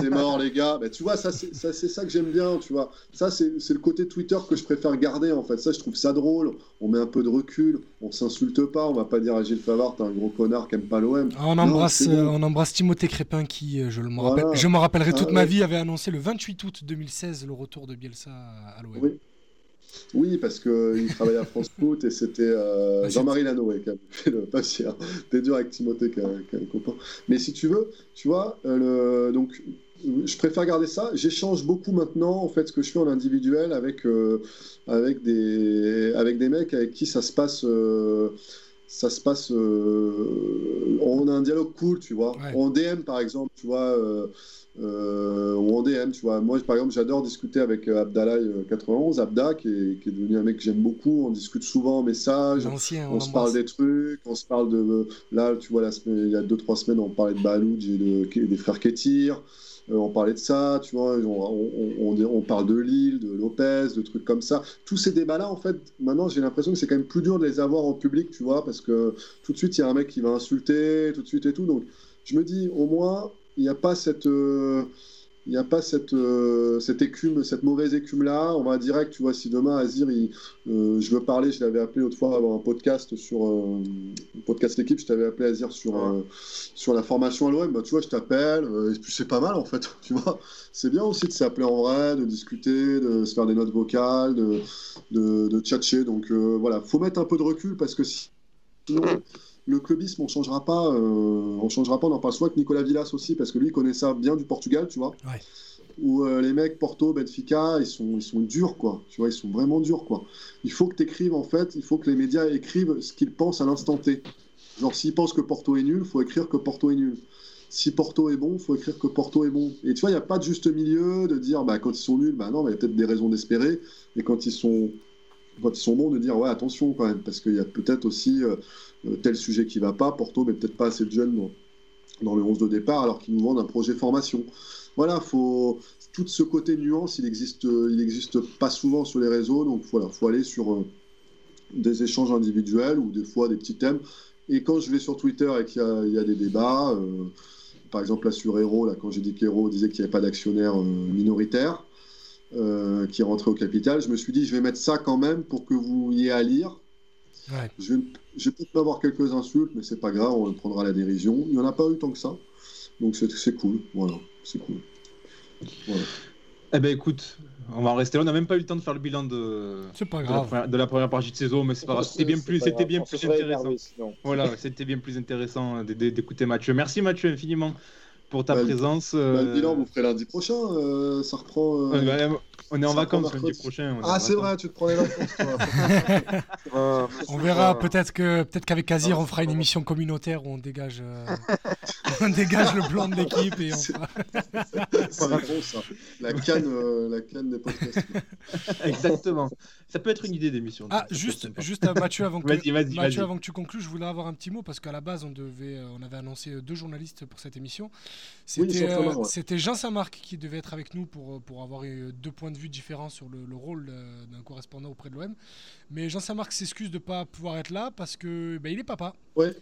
c'est mort, les gars. Bah, tu vois, ça, c'est ça, que j'aime bien, tu vois. Ça, c'est le côté Twitter que je préfère garder, en fait. Ça, je trouve ça drôle. On met un peu de recul, on s'insulte pas, on va pas dire à Gilles Favard, t'es un gros connard qui aime pas l'OM. Ah, on, Non, embrasse, bon. on embrasse Timothée Crépin qui, je, le me Voilà. rappelle, je me rappellerai toute Ah, ma ouais. vie, avait annoncé le 28 août 2016 le retour de Bielsa à l'OM. Oui. Oui, parce qu'il travaillait à France Foot et c'était euh, Ah, Jean-Marie Lanoé qui a fait le papier. hein. T'es dur avec Timothée qui a un copain. Mais si tu veux, tu vois, euh, le, donc je préfère garder ça. J'échange beaucoup maintenant, en fait, ce que je fais en individuel avec, euh, avec, des, avec des mecs avec qui ça se passe. euh, ça se passe. euh, on a un dialogue cool, tu vois. Ouais. En DM, par exemple, tu vois. euh, euh, ou en DM, tu vois. Moi, par exemple, j'adore discuter avec euh, Abdallah euh, 91, Abda, qui est, qui est devenu un mec que j'aime beaucoup. On discute souvent en message. L'ancien, On se parle des trucs, on se parle de. Là, tu vois, la semaine, il y a 2-3 semaines, on parlait de Balouj et de- des frères Ketir. Euh, on parlait de ça, tu vois. On, parle de Lille, de Lopez, de trucs comme ça. Tous ces débats-là, en fait, maintenant, j'ai l'impression que c'est quand même plus dur de les avoir en public, tu vois, parce que tout de suite, il y a un mec qui va insulter, tout de suite et tout. Donc, je me dis, au moins, il n'y a pas cette. euh, Il n'y a pas cette, euh, cette écume, cette mauvaise écume-là. On va direct, tu vois, si demain Azir, il, euh, je veux parler, je l'avais appelé autrefois avant un podcast sur euh, un podcast l'équipe, je t'avais appelé Azir sur, euh, sur la formation à l'OM. Bah, tu vois, je t'appelle, et puis c'est pas mal en fait, tu vois. C'est bien aussi de s'appeler en vrai, de discuter, de se faire des notes vocales, de, de, de tchatcher. Donc voilà, faut mettre un peu de recul parce que si- sinon le clubisme, on changera pas, euh, on changera pas. On en parle souvent avec Nicolas Villas aussi parce que lui il connaît ça bien du Portugal, tu vois. Ouais. Où euh, les mecs Porto, Benfica, ils sont, ils sont durs quoi. Tu vois, ils sont vraiment durs quoi. Il faut que tu écrives en fait, il faut que les médias écrivent ce qu'ils pensent à l'instant T. Genre s'ils pensent que Porto est nul, faut écrire que Porto est nul. Si Porto est bon, faut écrire que Porto est bon. Et tu vois, il n'y a pas de juste milieu de dire bah, quand ils sont nuls, bah non, mais il y a peut-être des raisons d'espérer. Et quand ils sont quand ils sont bons, de dire ouais attention quand même, parce qu'il y a peut-être aussi euh, euh, tel sujet qui va pas. Porto mais peut-être pas assez de jeunes dans, dans le 11 de départ, alors qu'ils nous vendent un projet formation. Voilà, faut tout ce côté nuance, il existe, euh, il existe pas souvent sur les réseaux, donc voilà, faut aller sur euh, des échanges individuels ou des fois des petits thèmes. Et quand je vais sur Twitter et qu'il y a, des débats, euh, par exemple là sur Hero, là, quand j'ai dit qu'Hero disait qu'il n'y avait pas d'actionnaire euh, minoritaire euh, qui rentrait au capital, je me suis dit je vais mettre ça quand même pour que vous ayez à lire. Ouais. Je vais, peut-être avoir quelques insultes, mais c'est pas grave, on prendra la dérision. Il n'y en a pas eu tant que ça. Donc c'est cool, voilà, c'est cool. Voilà. Eh ben écoute, on va en rester là. On n'a même pas eu le temps de faire le bilan de, la, première, de la première partie de saison, mais c'est pas grave. C'était bien plus, pas c'était grave, bien plus intéressant. énervé. Voilà, c'était bien plus intéressant d'écouter Mathieu. Merci Mathieu infiniment pour ta Bah, le- présence. Bah, euh, le bilan, vous ferez lundi prochain, euh, ça reprend. euh, est- on est en vacances lundi prochain. Ah, c'est vrai, tu te prends les vacances, toi. Euh, On verra, euh, peut-être que peut-être qu'avec Azir, Ah, on fera une émission communautaire où on dégage, euh, on dégage le plan de l'équipe et on C'est- fera- c'est bon, ça. La canne, euh, la canne des podcasts. Exactement. Ça peut être une idée d'émission. Ah, juste, juste à Mathieu avant que, Mathieu, avant que tu conclues, je voulais avoir un petit mot parce qu'à la base, on devait, euh, on avait annoncé deux journalistes pour cette émission. C'était euh, ouais. Jean Saint-Marc qui devait être avec nous pour, euh, pour avoir euh, deux points de vue différents sur le, le rôle euh, d'un correspondant auprès de l'OM. Mais Jean Saint-Marc s'excuse de ne pas pouvoir être là parce que ben, il est papa. Ouais,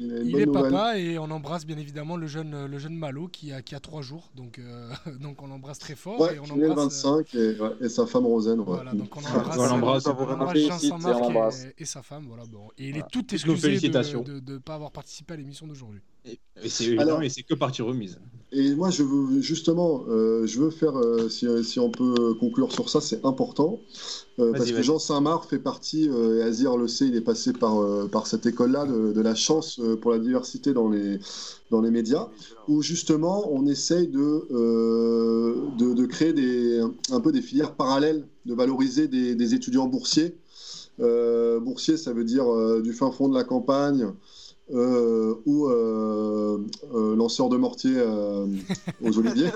il est nouvelle. papa et on embrasse bien évidemment le jeune, le jeune Malo qui a, qui a trois jours. Donc, euh, donc on l'embrasse très fort. Ouais, et on il est le embrasse, euh, 25 et, ouais, et sa femme Rosen. Ouais. voilà, donc on On embrasse, on Jean Saint-Marc et, et sa femme. Voilà, bon. Et il est tout excusé de ne de, pas avoir participé à l'émission d'aujourd'hui. Et c'est que partie remise. Et moi, je veux justement, euh, je veux faire, euh, si, si on peut conclure sur ça, c'est important. Euh, parce que. Jean Saint-Marc fait partie, euh, et Azir le sait, il est passé par, euh, par cette école-là, de, de la chance euh, pour la diversité dans les, dans les médias, où justement on essaye de, euh, de, de créer des, un peu des filières parallèles, de valoriser des, des étudiants boursiers. Euh, boursier, ça veut dire euh, du fin fond de la campagne, euh, ou euh, euh, lanceur de mortier aux oliviers.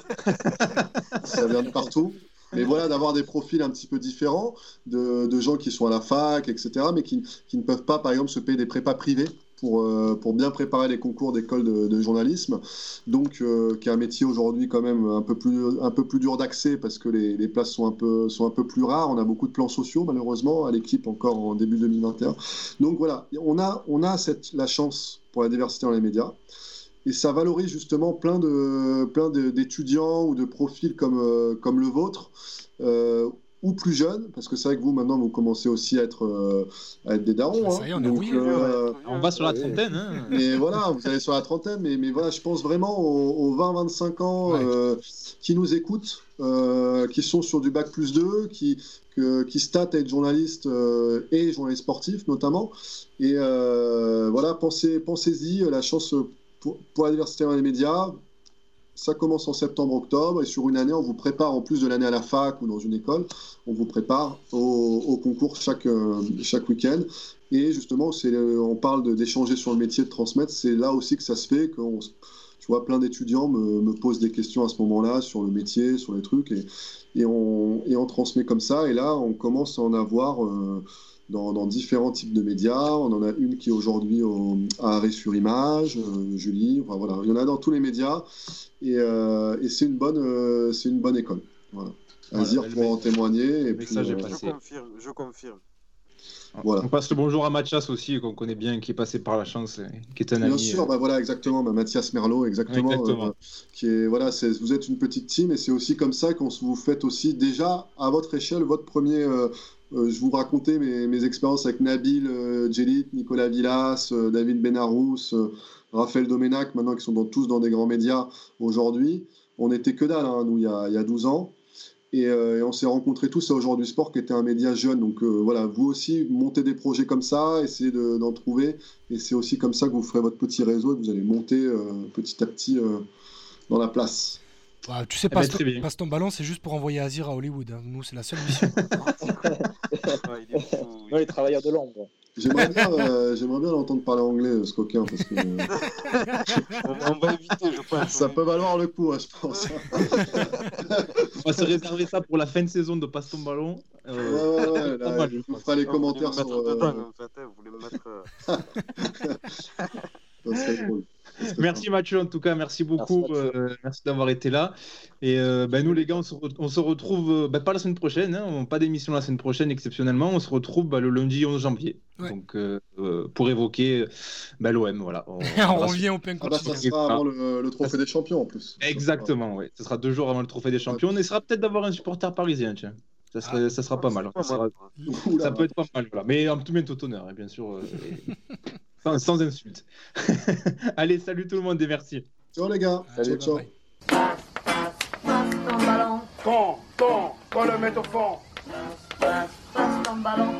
ça vient de partout. Mais voilà, d'avoir des profils un petit peu différents, de, de gens qui sont à la fac, etc., mais qui, qui ne peuvent pas, par exemple, se payer des prépas privés pour, euh, pour bien préparer les concours d'école de, journalisme. Donc, euh, qui est un métier aujourd'hui quand même un peu plus, un peu plus dur d'accès parce que les, places sont un, peu, sont un peu plus rares. On a beaucoup de plans sociaux, malheureusement, à l'équipe encore en début 2021. Donc voilà, on a, on a cette, la chance pour la diversité dans les médias. Et ça valorise justement plein de plein d'étudiants ou de profils comme, euh, comme le vôtre, ou plus jeunes, parce que c'est vrai que vous maintenant vous commencez aussi à être, euh, à être des darons. Ça y est, on est Donc, oui, euh, On va sur la trentaine. Hein. mais voilà, vous allez sur la trentaine, mais, mais voilà, je pense vraiment aux, aux 20-25 ans Ouais. euh, qui nous écoutent, euh, qui sont sur du bac plus 2, qui, que- qui statent à être journalistes euh, et journalistes sportifs notamment. Et euh, voilà, pensez, pensez-y, la chance pour, pour la diversité dans les médias. Ça commence en septembre-octobre et sur une année, on vous prépare, en plus de l'année à la fac ou dans une école, on vous prépare au, concours chaque, euh, chaque week-end. Et justement, on parle d'échanger sur le métier, de transmettre. C'est là aussi que ça se fait. qu'on tu vois, plein d'étudiants me, me posent des questions à ce moment-là sur le métier, sur les trucs. Et, et, on, et on transmet comme ça. Et là, on commence à en avoir euh, dans, dans différents types de médias. On en a une qui est aujourd'hui au- à Arrêt sur Image, euh, Julie. Enfin, voilà. Il y en a dans tous les médias. Et, euh, et c'est une, bonne, euh, c'est une bonne école. Voilà. Voilà, Azir pour en témoigner. Et puis, est euh, passé. Je confirme, je confirme. Voilà. On passe le bonjour à Mathias aussi, qu'on connaît bien, qui est passé par la chance, qui est un ami. Bien sûr, bah voilà, exactement, bah, Mathias Merlot, exactement. Exactement. euh, qui est, voilà, vous êtes une petite team et c'est aussi comme ça qu'on vous faites aussi déjà à votre échelle votre premier. euh, euh, je vous racontais mes, mes expériences avec Nabil euh, Djelit, Nicolas Villas, euh, David Benarous, euh, Raphaël Domenac, maintenant qui sont dans- tous dans des grands médias aujourd'hui. On n'était que dalle, hein, nous, il y, a, il y a 12 ans. Et, euh, et on s'est rencontrés tous à Aujourd'hui Sport, qui était un média jeune. Donc euh, voilà, vous aussi, montez des projets comme ça, essayez de- d'en trouver. Et c'est aussi comme ça que vous ferez votre petit réseau et que vous allez monter euh, petit à petit euh, dans la place. Bah, tu sais, Eh ben, passe, très bien. passe ton ballon, c'est juste pour envoyer Azir à Hollywood. hein. Nous, c'est la seule mission. Ouais, il est fou, il Non, est les travailleurs de l'ombre. J'aimerais bien, euh, j'aimerais bien l'entendre parler anglais, ce coquin, parce que euh, On, va éviter, je pense. ça peut valoir le coup, hein, je pense. On va se réserver ça pour la fin de saison de Passe ton ballon. Ouais, Euh, ouais, ouais, pas là, mal, je vous ferai les Ah, commentaires me sur. euh, dedans, en fait, hein, vous voulez me mettre. euh, ça serait drôle. Merci Mathieu, en tout cas, merci beaucoup. Euh, merci d'avoir été là. Et euh, ben, nous, les gars, on se, re- on se retrouve euh, ben, pas la semaine prochaine, hein, on- pas d'émission la semaine prochaine, exceptionnellement. On se retrouve ben, le lundi 11 janvier. Ouais. Donc, euh, euh, pour évoquer l'OM. Voilà. On- revient au pain Ah bah ça sera avant le, le trophée des champions en plus. Exactement, oui. Ce sera deux jours avant le trophée des champions. On essaiera peut-être d'avoir un supporter parisien, tiens. Ça, serait, ça sera pas mal. pas Ça, mal. sera- Oula. ça peut être pas mal, voilà. Mais en tout bien tout honneur, hein, bien sûr. euh, et- sans, insulte. Allez, salut tout le monde et merci. Ciao les gars. Allez, ciao, ciao. bye bye. Passe ton ballon, Quand, quand, quand le met au fond. passe ton ballon,